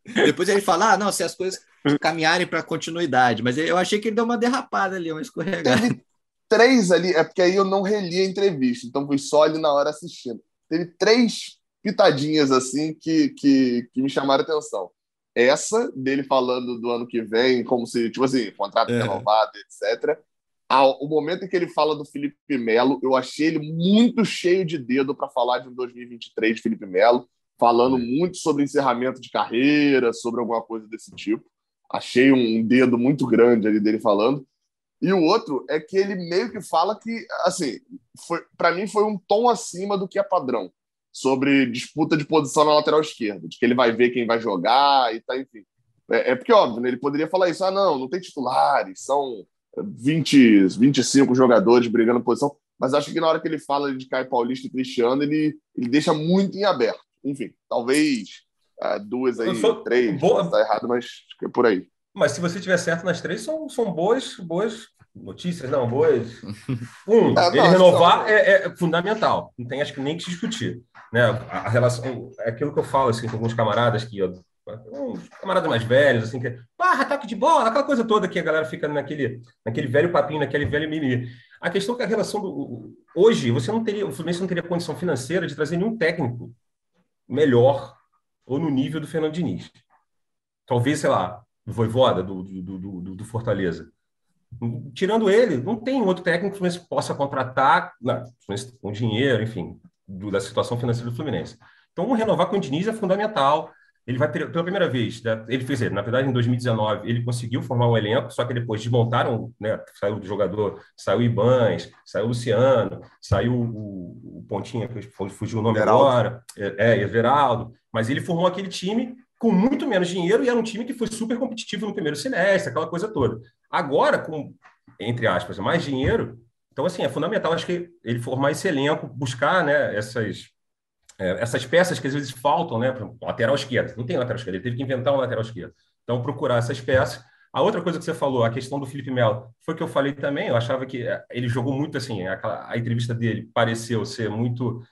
depois ele fala, ah, não, se as coisas caminharem para continuidade, mas eu achei que ele deu uma derrapada ali, uma escorregada. Teve três ali, é porque aí eu não reli a entrevista, então fui só ali na hora assistindo. Teve três pitadinhas assim que, que, que me chamaram atenção. Essa dele falando do ano que vem, como se, tipo assim, contrato é. renovado, etc o momento em que ele fala do Felipe Melo, eu achei ele muito cheio de dedo para falar de um 2023 de Felipe Melo, falando muito sobre encerramento de carreira, sobre alguma coisa desse tipo. Achei um dedo muito grande ali dele falando. E o outro é que ele meio que fala que, assim, para mim foi um tom acima do que é padrão sobre disputa de posição na lateral esquerda, de que ele vai ver quem vai jogar e tá, enfim. É, é porque, óbvio, né, ele poderia falar isso, ah, não, não tem titulares, são 20, 25 jogadores brigando posição, mas acho que na hora que ele fala de Caio Paulista e Cristiano, ele, ele deixa muito em aberto. Enfim, talvez uh, duas aí, sou... três, Boa... tá errado, mas acho que é por aí. Mas se você tiver certo nas três, são, são boas, boas notícias, não, boas. Um, é, ele não, renovar então... é, é, fundamental, não tem acho que nem que discutir. Né? A, relação, é aquilo que eu falo assim, com alguns camaradas que uns camaradas mais velhos, assim, que barra, ataque de bola, aquela coisa toda que a galera fica naquele, naquele velho papinho, naquele velho mimimi. A questão é que a relação do. Hoje, você não teria, o Fluminense não teria condição financeira de trazer nenhum técnico melhor ou no nível do Fernando Diniz. Talvez, sei lá, o Voivoda do, do, do, do Fortaleza. Tirando ele, não tem outro técnico que o Fluminense possa contratar não, com dinheiro, enfim, do, da situação financeira do Fluminense. Então, renovar com o Diniz é fundamental ele vai pela primeira vez, né? ele fez, na verdade, em 2019, ele conseguiu formar um elenco, só que depois desmontaram, né? Saiu o jogador, saiu o Ibans, saiu o Luciano, saiu o, o Pontinha, que fugiu o nome Everaldo. agora, é, é, Everaldo, mas ele formou aquele time com muito menos dinheiro e era um time que foi super competitivo no primeiro semestre, aquela coisa toda. Agora, com, entre aspas, mais dinheiro, então, assim, é fundamental, acho que ele formar esse elenco, buscar, né, essas é, essas peças que às vezes faltam, né? Lateral esquerda, não tem lateral esquerda, ele teve que inventar um lateral esquerdo. Então, procurar essas peças. A outra coisa que você falou, a questão do Felipe Melo, foi que eu falei também. Eu achava que é, ele jogou muito assim, a, entrevista dele pareceu ser muito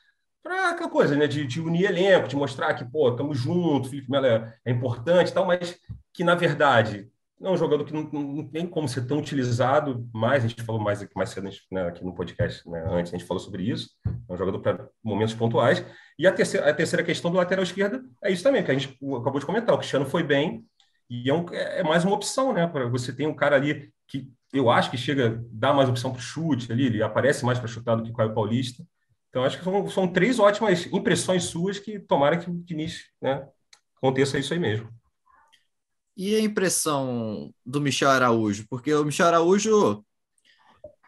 para aquela coisa, né? De, de, unir elenco, de mostrar que, pô, estamos juntos, Felipe Melo é, é importante e tal, mas que, na verdade, é um jogador que não, não, tem como ser tão utilizado mais. A gente falou mais aqui, mais cedo né, aqui no podcast, né, antes a gente falou sobre isso. É um jogador para momentos pontuais. E a terceira, a terceira questão do lateral esquerda é isso também, que a gente acabou de comentar. O Cristiano foi bem e é, um, é mais uma opção, né? Você tem um cara ali que eu acho que chega, dá mais opção para o chute ali, ele aparece mais para chutar do que o Caio Paulista. Então, acho que são, são três ótimas impressões suas que tomara que o Diniz né, aconteça isso aí mesmo. E a impressão do Michel Araújo? Porque o Michel Araújo,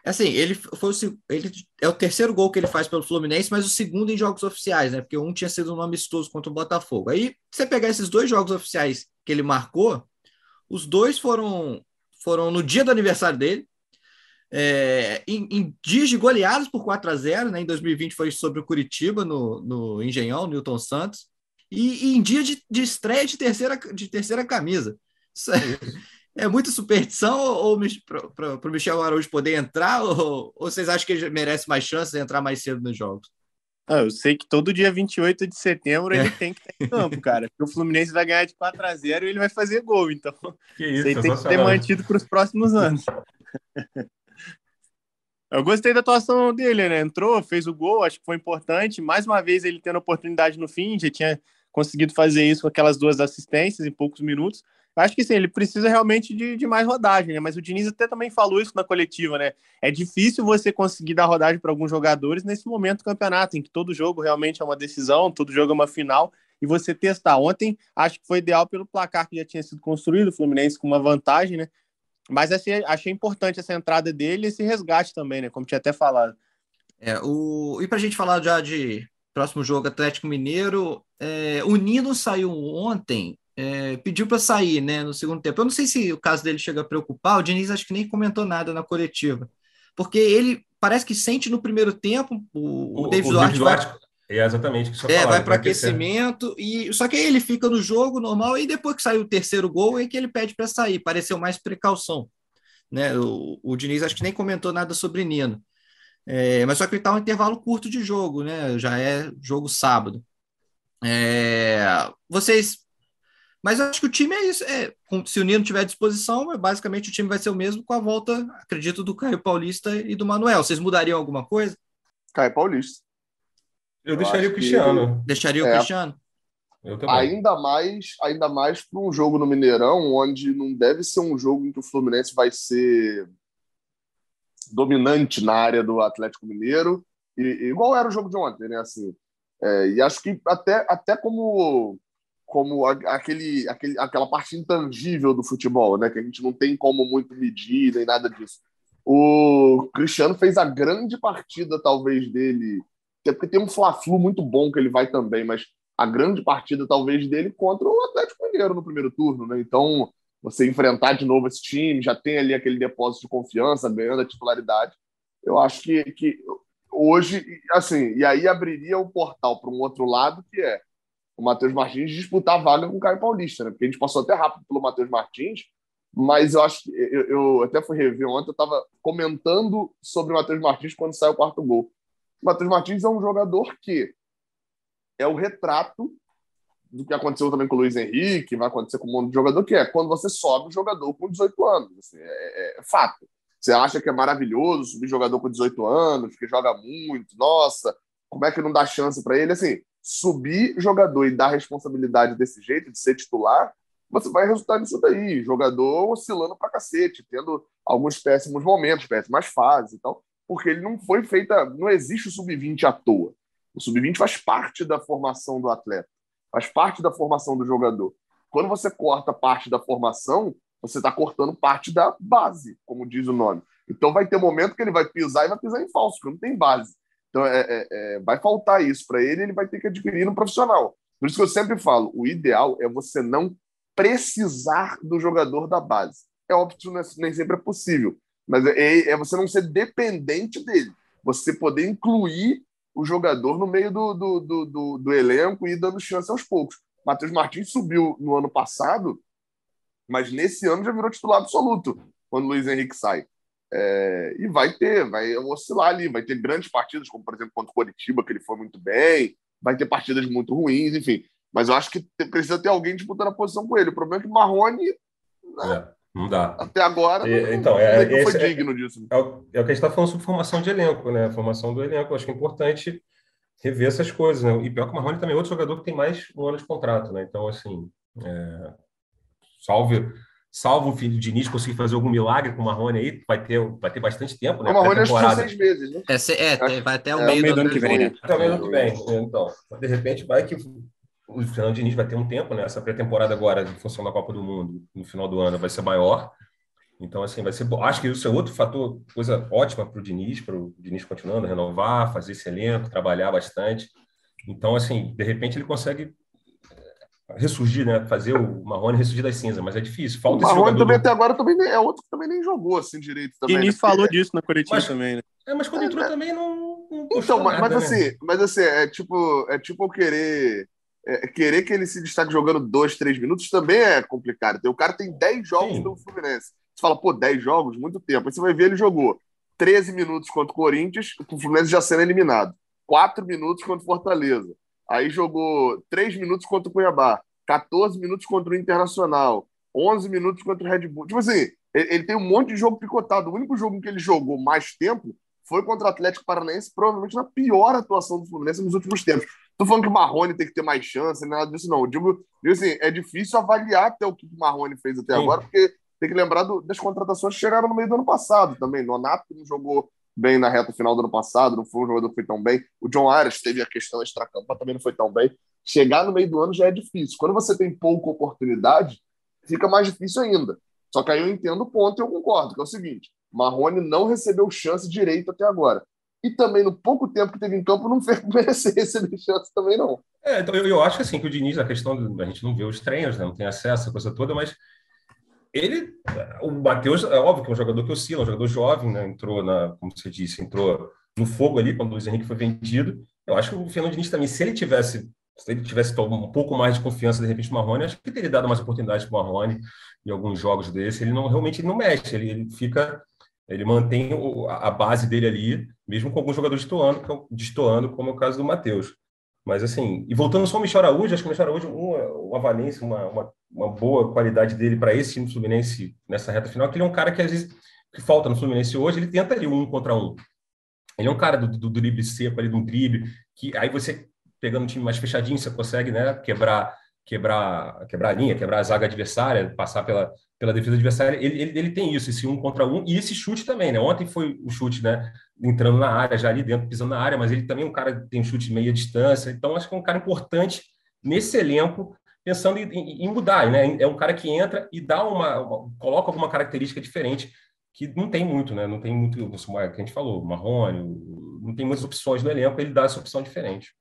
assim, ele foi o, ele é o terceiro gol que ele faz pelo Fluminense, mas o segundo em jogos oficiais, né? Porque um tinha sido um amistoso contra o Botafogo. Aí, você pegar esses dois jogos oficiais que ele marcou, os dois foram foram no dia do aniversário dele, é, em, em, dias de por 4 a 0 né? Em 2020 foi sobre o Curitiba, no, no Engenhão, Newton Santos. E, e em dia de, de, estreia de terceira, de terceira camisa. Isso é, é muita superstição ou para o Michel Araújo poder entrar? Ou, ou, vocês acham que ele merece mais chances de entrar mais cedo nos jogos? Ah, eu sei que todo dia 28 de setembro ele é. tem que estar em campo, cara. Porque o Fluminense vai ganhar de 4 a 0 e ele vai fazer gol. Então, que isso, isso tem que ser mantido para os próximos anos. Eu gostei da atuação dele, né? Entrou, fez o gol, acho que foi importante. Mais uma vez ele tendo oportunidade no fim, já tinha conseguido fazer isso com aquelas duas assistências em poucos minutos. Acho que sim, ele precisa realmente de, de mais rodagem, né? Mas o Diniz até também falou isso na coletiva, né? É difícil você conseguir dar rodagem para alguns jogadores nesse momento do campeonato, em que todo jogo realmente é uma decisão, todo jogo é uma final, e você testar. Ontem, acho que foi ideal pelo placar que já tinha sido construído, o Fluminense com uma vantagem, né? Mas achei, achei importante essa entrada dele e esse resgate também, né? Como tinha até falado. É, o... E para a gente falar já de próximo jogo Atlético Mineiro, é... o Nino saiu ontem é, pediu para sair né, no segundo tempo. Eu não sei se o caso dele chega a preocupar, o Diniz acho que nem comentou nada na coletiva, porque ele parece que sente no primeiro tempo, o, o, o David Duarte, Duarte vai, é exatamente que é, vai para aquecimento, e só que aí ele fica no jogo normal, e depois que saiu o terceiro gol, é que ele pede para sair, pareceu mais precaução. Né? O, o Diniz acho que nem comentou nada sobre Nino. É, mas só que ele está um intervalo curto de jogo, né? Já é jogo sábado. É, vocês mas eu acho que o time é isso. É, se o Nino tiver à disposição, é, basicamente o time vai ser o mesmo com a volta, acredito, do Caio Paulista e do Manuel. Vocês mudariam alguma coisa? Caio Paulista. Eu, eu deixaria o Cristiano. Que... Deixaria é, o Cristiano? Ainda mais, ainda mais para um jogo no Mineirão, onde não deve ser um jogo em que o Fluminense vai ser dominante na área do Atlético Mineiro, e, igual era o jogo de ontem, né? Assim, é, e acho que até, até como como aquele, aquele, aquela parte intangível do futebol, né? Que a gente não tem como muito medir nem nada disso. O Cristiano fez a grande partida, talvez, dele, até porque tem um Fla-Flu muito bom que ele vai também, mas a grande partida, talvez, dele contra o Atlético Mineiro no primeiro turno, né? Então, você enfrentar de novo esse time, já tem ali aquele depósito de confiança, ganhando a titularidade. Eu acho que, que hoje, assim, e aí abriria o portal para um outro lado, que é o Matheus Martins disputar vaga com o Caio Paulista, né? Porque a gente passou até rápido pelo Matheus Martins, mas eu acho que eu, eu até fui rever ontem, eu estava comentando sobre o Matheus Martins quando saiu o quarto gol. O Matheus Martins é um jogador que é o retrato do que aconteceu também com o Luiz Henrique, vai acontecer com um monte de jogador, que é quando você sobe um jogador com 18 anos. Assim, é, é, é fato. Você acha que é maravilhoso subir jogador com 18 anos, que joga muito, nossa, como é que não dá chance para ele? Assim, subir jogador e dar responsabilidade desse jeito, de ser titular, você vai resultar nisso daí. Jogador oscilando pra cacete, tendo alguns péssimos momentos, péssimas fases e tal, porque ele não foi feita. Não existe o sub-20 à toa. O sub-20 faz parte da formação do atleta, faz parte da formação do jogador. Quando você corta parte da formação, você está cortando parte da base, como diz o nome. Então vai ter momento que ele vai pisar e vai pisar em falso, porque não tem base. Então, é, é, é, vai faltar isso para ele, ele vai ter que adquirir no profissional. Por isso que eu sempre falo, o ideal é você não precisar do jogador da base. É óbvio que isso nem sempre é possível, mas é, é você não ser dependente dele. Você poder incluir o jogador no meio do, do, do, do, do elenco e dando chance aos poucos. Matheus Martins subiu no ano passado, mas nesse ano já virou titular absoluto quando o Luiz Henrique sai. É, e vai ter, vai oscilar ali, vai ter grandes partidas, como por exemplo contra o Coritiba, que ele foi muito bem, vai ter partidas muito ruins, enfim. Mas eu acho que precisa ter alguém disputando a posição com ele. O problema é que o Marrone. Né, é, não dá. Até agora. É, então, é, não foi digno disso. É, o, é o que a gente está falando sobre formação de elenco, né? Formação do elenco. Eu acho que é importante rever essas coisas, né? E pior que o Marrone também é outro jogador que tem mais um ano de contrato, né? Então, assim. É... Salve salvo o filho de Diniz conseguir fazer algum milagre com o Marrone aí, vai ter, vai ter bastante tempo, né? O Marrone acho que seis meses, né? É, é vai até o é, meio, do ano que vem, né? Até o meio do ano que vem. Então, de repente vai que o Fernando Diniz vai ter um tempo, né? Essa pré-temporada agora, em função da Copa do Mundo, no final do ano, vai ser maior. Então, assim, vai ser bom. Acho que isso é outro fator, coisa ótima para o Diniz, para o Diniz continuando, renovar, fazer esse elenco, trabalhar bastante. Então, assim, de repente ele consegue ressurgir, né? Fazer o Marrone ressurgir das cinzas, mas é difícil. Falta o Marrone também até agora também é outro que também nem jogou assim direito também. E nem né? falou é, disso na coletiva mas, também, né? É, mas quando é, entrou é, também não, não Então, mas, nada, mas né? assim, mas assim, é tipo, é tipo eu querer é, querer que ele se destaque jogando dois, três minutos também é complicado. O cara tem 10 jogos Sim. pelo Fluminense. Você fala, pô, 10 jogos, muito tempo. Aí você vai ver, ele jogou 13 minutos contra o Corinthians, com o Fluminense já sendo eliminado. 4 minutos contra o Fortaleza. Aí jogou 3 minutos contra o Cuiabá. 14 minutos contra o Internacional. 11 minutos contra o Red Bull. Tipo assim, ele tem um monte de jogo picotado. O único jogo em que ele jogou mais tempo foi contra o Atlético Paranaense, provavelmente na pior atuação do Fluminense nos últimos tempos. Tô falando que o Marrone tem que ter mais chance, nada disso, não. Eu digo, digo assim, é difícil avaliar até o que o Marrone fez até Sim. agora, porque tem que lembrar do, das contratações que chegaram no meio do ano passado também. Nonato não jogou bem na reta final do ano passado, não foi um jogador que foi tão bem. O John Arias teve a questão extra-campo, mas também não foi tão bem. Chegar no meio do ano já é difícil. Quando você tem pouca oportunidade, fica mais difícil ainda. Só que aí eu entendo o ponto e eu concordo, que é o seguinte: Marrone não recebeu chance direito até agora. E também, no pouco tempo que teve em campo, não fez merecer receber chance também, não. É, então eu, eu acho assim, que o Diniz, a questão do, a gente não vê os treinos, né, não tem acesso à coisa toda, mas ele, o Matheus, é óbvio que é um jogador que oscila, um jogador jovem, né, entrou na, como você disse, entrou no fogo ali quando o Luiz Henrique foi vendido. Eu acho que o Fernando Diniz também, se ele tivesse se ele tivesse um pouco mais de confiança, de repente, no Marrone, acho que teria dado mais oportunidades para o Marrone em alguns jogos desse. Ele não realmente ele não mexe, ele, ele fica, ele mantém o, a base dele ali, mesmo com alguns jogadores destoando, destoando como é o caso do Matheus. Mas assim, e voltando só ao Michel Araújo, acho que o Michel Araújo, uma, uma valência, uma, uma, uma boa qualidade dele para esse time do Fluminense nessa reta final, que ele é um cara que às vezes que falta no Fluminense hoje, ele tenta ali um contra um. Ele é um cara do, do, do drible seco ali, de um drible, que aí você pegando um time mais fechadinho, você consegue né, quebrar, quebrar, quebrar a linha, quebrar a zaga adversária, passar pela, pela defesa adversária. Ele, ele, ele tem isso, esse um contra um, e esse chute também, né? Ontem foi o chute, né? Entrando na área, já ali dentro, pisando na área, mas ele também é um cara que tem um chute meia distância, então acho que é um cara importante nesse elenco, pensando em, em, mudar, né? É um cara que entra e dá uma, uma, coloca alguma característica diferente que não tem muito, né? Não tem muito, que a gente falou, Marrone, não tem muitas opções no elenco, ele dá essa opção diferente.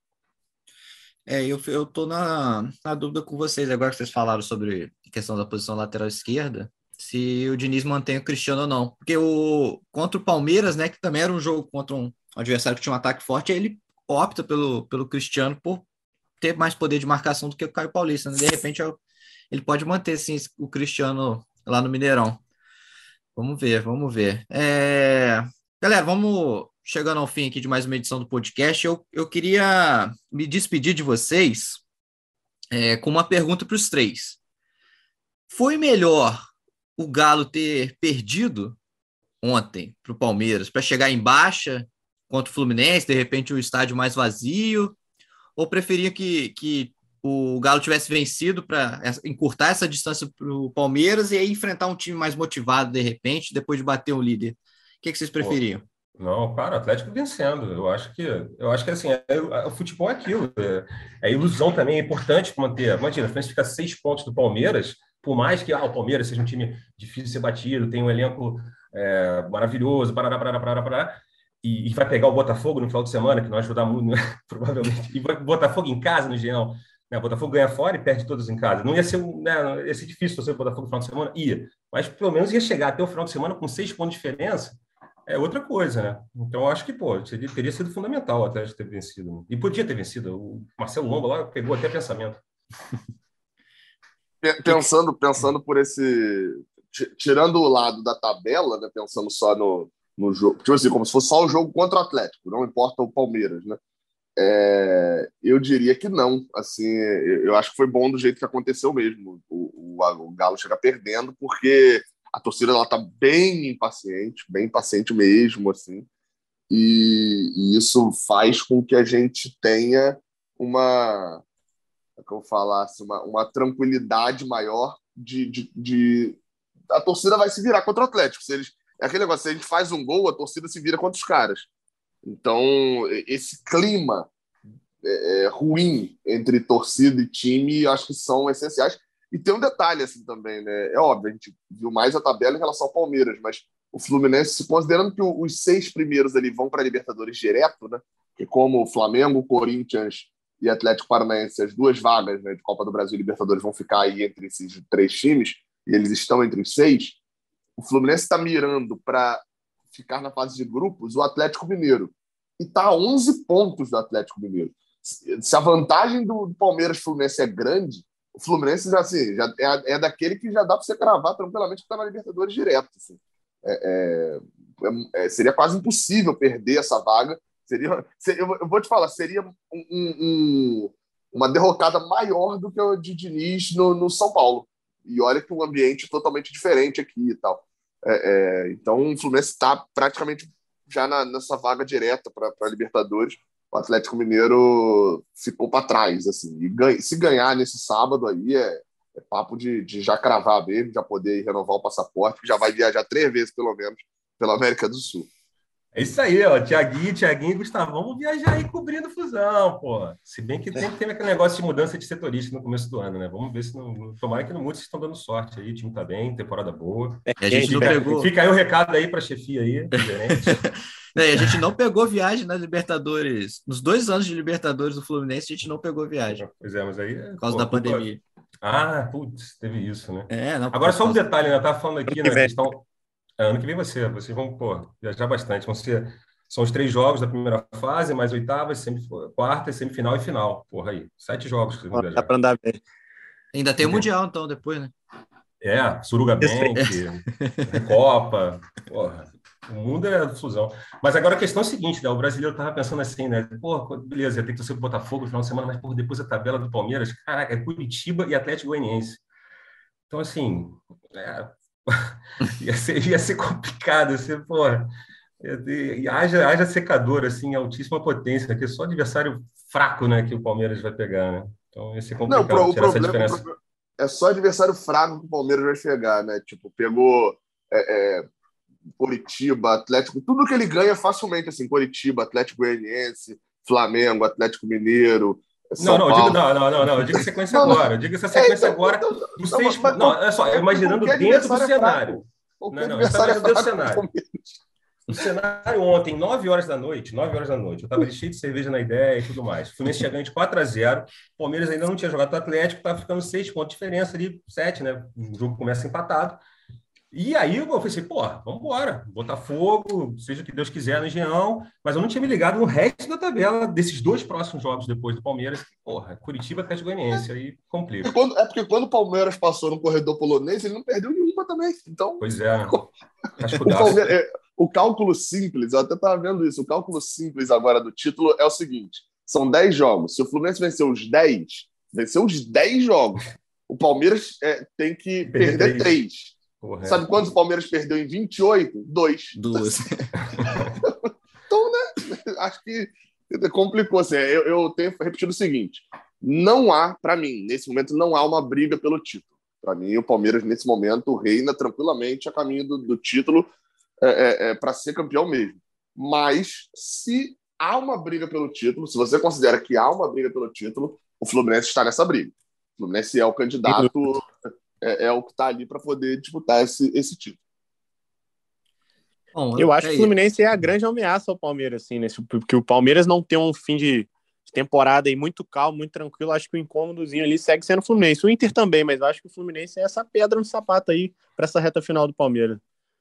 É, eu, eu tô na, na dúvida com vocês, agora que vocês falaram sobre a questão da posição lateral esquerda, se o Diniz mantém o Cristiano ou não. Porque o contra o Palmeiras, né, que também era um jogo contra um adversário que tinha um ataque forte, ele opta pelo, pelo Cristiano por ter mais poder de marcação do que o Caio Paulista. Né? De repente, ele pode manter sim, o Cristiano lá no Mineirão. Vamos ver, vamos ver. É... Galera, vamos chegando ao fim aqui de mais uma edição do podcast, eu, eu queria me despedir de vocês é, com uma pergunta para os três. Foi melhor o Galo ter perdido ontem para o Palmeiras para chegar em baixa contra o Fluminense, de repente o estádio mais vazio, ou preferia que, que o Galo tivesse vencido para encurtar essa distância para o Palmeiras e aí enfrentar um time mais motivado de repente, depois de bater o líder? O que, que vocês preferiam? Não, cara, o Atlético vencendo. Eu acho que, eu acho que assim, é, é, o futebol é aquilo. É, é ilusão também é importante manter. Imagina, a frente fica seis pontos do Palmeiras, por mais que ah, o Palmeiras seja um time difícil de ser batido, tem um elenco é, maravilhoso, parará, parará, parará, parará, e, e, vai pegar o Botafogo no final de semana, que não ajudar muito, né? provavelmente. E vai Botafogo em casa, no geral. Né? O Botafogo ganha fora e perde todos em casa. Não ia ser, né, ia ser difícil você o Botafogo no final de semana? Ia. Mas pelo menos ia chegar até o final de semana com seis pontos de diferença é outra coisa, né? Então, acho que, pô, seria, teria sido fundamental o Atlético ter vencido. E podia ter vencido. O Marcelo Lomba lá pegou até pensamento. Pensando, pensando por esse. Tirando o lado da tabela, né? Pensando só no, no jogo. Tipo assim, como se fosse só o jogo contra o Atlético, não importa o Palmeiras, né? É, eu diria que não. Assim, eu acho que foi bom do jeito que aconteceu mesmo. O, o, o Galo chega perdendo, porque a torcida ela tá bem impaciente, bem impaciente mesmo, assim. E, e isso faz com que a gente tenha uma, é que eu falasse, uma, uma tranquilidade maior de, de, de, a torcida vai se virar contra o Atlético. Se eles, é aquele negócio, se a gente faz um gol, a torcida se vira contra os caras. Então, esse clima é, é ruim entre torcida e time, acho que são essenciais. E tem um detalhe assim também, né? É óbvio, a gente viu mais a tabela em relação ao Palmeiras, mas o Fluminense, considerando que os seis primeiros ali vão para a Libertadores direto, né? Que como o Flamengo, Corinthians e Atlético Paranaense, as duas vagas né, de Copa do Brasil e Libertadores vão ficar aí entre esses três times, e eles estão entre os seis, o Fluminense está mirando para ficar na fase de grupos o Atlético Mineiro. E está a 11 pontos do Atlético Mineiro. se a vantagem do Palmeiras Fluminense é grande, o Fluminense já, assim, já é, é daquele que já dá para você cravar tranquilamente que está na Libertadores direto. Assim. É, é, é, seria quase impossível perder essa vaga. Seria, seria eu vou te falar, seria um, um, uma derrocada maior do que o de Diniz no, no São Paulo. E olha que um ambiente totalmente diferente aqui e tal. É, é, então o Fluminense está praticamente já na, nessa vaga direta para a Libertadores. O Atlético Mineiro ficou para trás, assim. E ganha, se ganhar nesse sábado aí é, é papo de, de, já cravar mesmo, já poder renovar o passaporte, que já vai viajar três vezes pelo menos pela América do Sul. É isso aí, ó. Tiaguinho, Tiaguinho e Gustavão vão viajar aí cobrindo fusão, pô. Se bem que tem que ter aquele negócio de mudança de setorista no começo do ano, né? Vamos ver se não. Tomara que no mundo vocês estão dando sorte aí. O time tá bem, temporada boa. É, a gente fica, não pegou. Fica aí o recado aí pra chefia aí, é, a gente não pegou viagem na Libertadores. Nos dois anos de Libertadores do Fluminense, a gente não pegou viagem. Pois é, mas aí. Por causa pô, da pandemia. Ah, putz, teve isso, né? É, não, Agora, só um detalhe, né? Eu tava falando aqui na né, questão. É, ano que vem você, vocês vão pô, viajar bastante. Vão ser são os três jogos da primeira fase, mais oitavas, quarta, semifinal e final. Porra aí, sete jogos que vocês vão Dá para andar bem. Ainda tem o Mundial, então, depois, né? É, Suruga Bank, Copa, porra. O mundo é fusão. Mas agora a questão é a seguinte, né? O brasileiro tava pensando assim, né? Pô, beleza, tem que torcer pro Botafogo no final de semana, mas por depois a tabela do Palmeiras, caraca, é Curitiba e Atlético Goianiense. Então, assim, é... ia, ser, ia ser complicado, ia ser, porra. E haja, haja secador, assim, altíssima potência, que é só adversário fraco, né, que o Palmeiras vai pegar, né? Então, esse é complicado Não, o problema é só adversário fraco que o Palmeiras vai chegar, né? Tipo, pegou é, é, Curitiba, Atlético, tudo que ele ganha facilmente, assim, Curitiba, Atlético Goianiense, Flamengo, Atlético Mineiro, não, não, digo, não, não, não, não, eu digo sequência não, agora. Eu digo essa sequência é, então, agora então, não, seis. Mas, não, olha só, imaginando dentro do cenário. Não, não, imaginando dentro do cenário. O cenário ontem, 9 horas da noite, 9 horas da noite, eu estava cheio de cerveja na ideia e tudo mais. Fluminense tinha ganho de 4 a 0 o Palmeiras ainda não tinha jogado o Atlético, estava ficando 6 pontos de diferença ali, 7, né? O jogo começa empatado. E aí eu falei assim, pô, vamos embora, Botafogo, seja o que Deus quiser no Engenhão, mas eu não tinha me ligado no resto da tabela desses dois próximos jogos depois do Palmeiras, que, porra, Curitiba, Atlético Goianiense, aí complica. É porque quando o Palmeiras passou no corredor polonês, ele não perdeu nenhuma também, então... Pois é, o, é, o cálculo simples, eu até estava vendo isso, o cálculo simples agora do título é o seguinte, são 10 jogos, se o Fluminense vencer os 10, vencer os 10 jogos, o Palmeiras é, tem que perder, perder 3 Correto. Sabe quantos o Palmeiras perdeu em 28? Dois. Duas. então, né? Acho que complicou. Assim, eu, eu tenho repetido o seguinte: não há, para mim, nesse momento, não há uma briga pelo título. Para mim, o Palmeiras, nesse momento, reina tranquilamente a caminho do, do título é, é, é, para ser campeão mesmo. Mas, se há uma briga pelo título, se você considera que há uma briga pelo título, o Fluminense está nessa briga. O Fluminense é o candidato é, é o que está ali para poder disputar esse, esse título. Bom, eu acho que o Fluminense é a grande ameaça ao Palmeiras, assim, nesse, porque o Palmeiras não tem um fim de temporada aí muito calmo, muito tranquilo. Acho que o incômodozinho ali segue sendo o Fluminense. O Inter também, mas eu acho que o Fluminense é essa pedra no sapato aí para essa reta final do Palmeiras.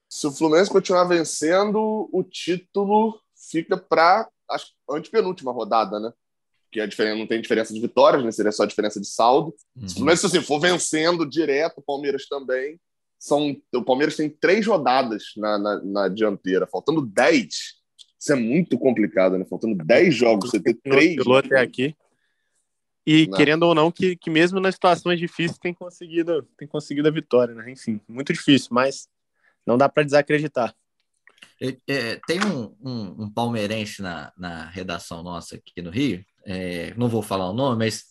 Se o Fluminense continuar vencendo, o título fica para a antepenúltima rodada, né? Que a diferença, não tem diferença de vitórias, né? seria só diferença de saldo. Uhum. Mas se assim, for vencendo direto, o Palmeiras também. São, o Palmeiras tem três rodadas na, na, na dianteira, faltando dez. Isso é muito complicado, né? Faltando dez jogos, você ter três. até aqui. E não. Querendo ou não, que, que mesmo nas situações difíceis tem conseguido, tem conseguido a vitória, né? Enfim, muito difícil, mas não dá para desacreditar. É, é, tem um, um, um, palmeirense na, na redação nossa aqui no Rio, é, não vou falar o nome, mas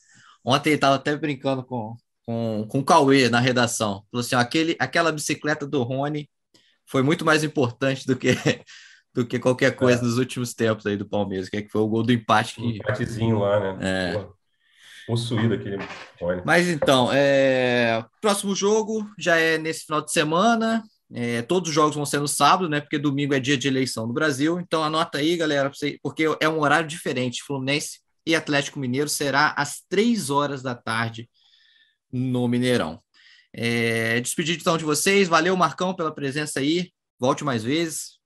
ontem ele estava até brincando com, com, com o Cauê na redação. Falou assim: aquele, aquela bicicleta do Rony foi muito mais importante do que, do que qualquer coisa é. nos últimos tempos aí do Palmeiras, que, é que foi o gol do empate. Que... empatezinho lá, né? É. Possuído aquele Rony. Mas então, é... próximo jogo já é nesse final de semana. É, todos os jogos vão ser no sábado, né? Porque domingo é dia de eleição no Brasil. Então anota aí, galera, porque é um horário diferente. Fluminense e Atlético Mineiro será às três horas da tarde no Mineirão. É, despedir então de vocês. Valeu, Marcão, pela presença aí. Volte mais vezes.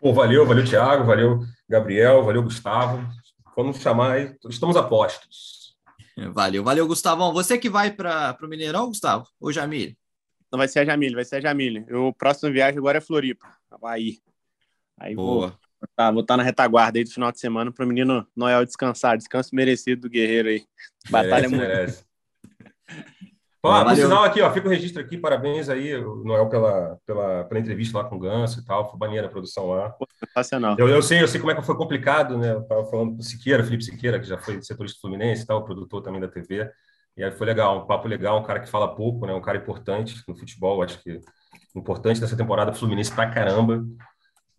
Pô, valeu, valeu, Thiago, valeu, Gabriel, valeu, Gustavo. quando chamar, estamos a postos. Valeu, valeu, Gustavão. Você que vai para o Mineirão, Gustavo? Ou Jamile? Não vai ser a Jamile, vai ser a Jamile. O próximo viagem agora é Floripa, Havaí. Aí Boa. vou tá, vou estar na retaguarda aí do final de semana para o menino Noel descansar. Descanso merecido do guerreiro aí. Batalha merece, muito. Merece. Ó, no sinal aqui, ó, fica o registro aqui, parabéns aí, Noel, pela, pela, pela entrevista lá com o Ganso e tal, foi maneira a produção lá. Sensacional. Eu, eu, sei, eu sei como é que foi complicado, né? Eu tava falando com o Siqueira, Felipe Siqueira, que já foi setorista do Fluminense e tal, produtor também da TV. E aí foi legal, um papo legal, um cara que fala pouco, né? Um cara importante no futebol, acho que importante nessa temporada Fluminense pra caramba.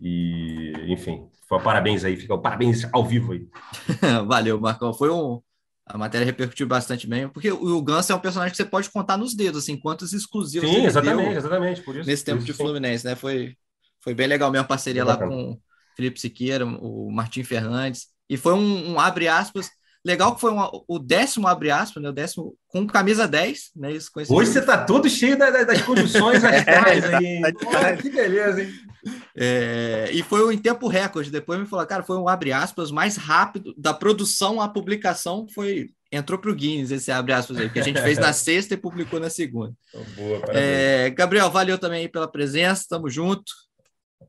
E, enfim, foi parabéns aí, fica o parabéns ao vivo aí. Valeu, Marcão. Foi um, a matéria repercutiu bastante bem, porque o Ganso é um personagem que você pode contar nos dedos, assim, quantos exclusivos Sim, exatamente, exatamente, por isso. Nesse tempo isso, de Fluminense, sim. né? Foi, foi bem legal minha parceria lá com o Felipe Siqueira, o Martim Fernandes, e foi um, um abre aspas, legal que foi uma, o décimo abre aspas, né? O décimo com camisa 10, né? Isso, Hoje você tá todo cheio das, das condições radicais aí. Tá que beleza, hein? É, e foi em tempo recorde. Depois me falou, cara, foi um abre aspas mais rápido da produção à publicação. Foi entrou para o Guinness esse abre aspas aí, que a gente fez na sexta e publicou na segunda. Boa, é, Gabriel, valeu também pela presença. Tamo junto.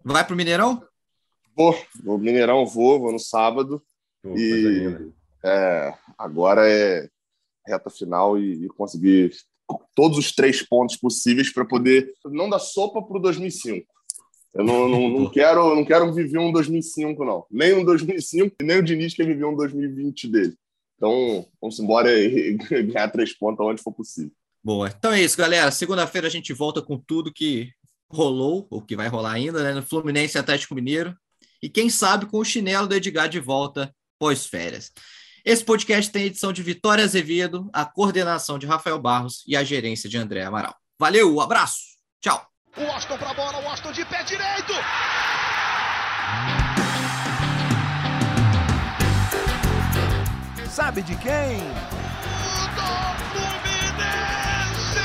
Vai para o Mineirão? Vou, no Mineirão vou, vou no sábado. e é, agora é reta final e, e conseguir todos os três pontos possíveis para poder não dar sopa para o 2005. Eu não, não, não, quero, não quero viver um 2005, não. Nem um 2005, nem o Diniz quer viver um 2020 dele. Então, vamos embora e ganhar três pontos onde for possível. Boa. Então é isso, galera. Segunda-feira a gente volta com tudo que rolou, ou que vai rolar ainda, né? No Fluminense Atlético Mineiro. E quem sabe com o chinelo do Edgar de volta pós-férias. Esse podcast tem edição de Vitória Azevedo, a coordenação de Rafael Barros e a gerência de André Amaral. Valeu, um abraço, tchau. O Austin pra bola, o Austin de pé direito. Sabe de quem? Do Fluminense!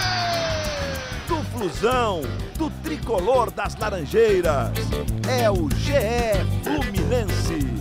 Do Flusão, do tricolor das Laranjeiras. É o GE Fluminense.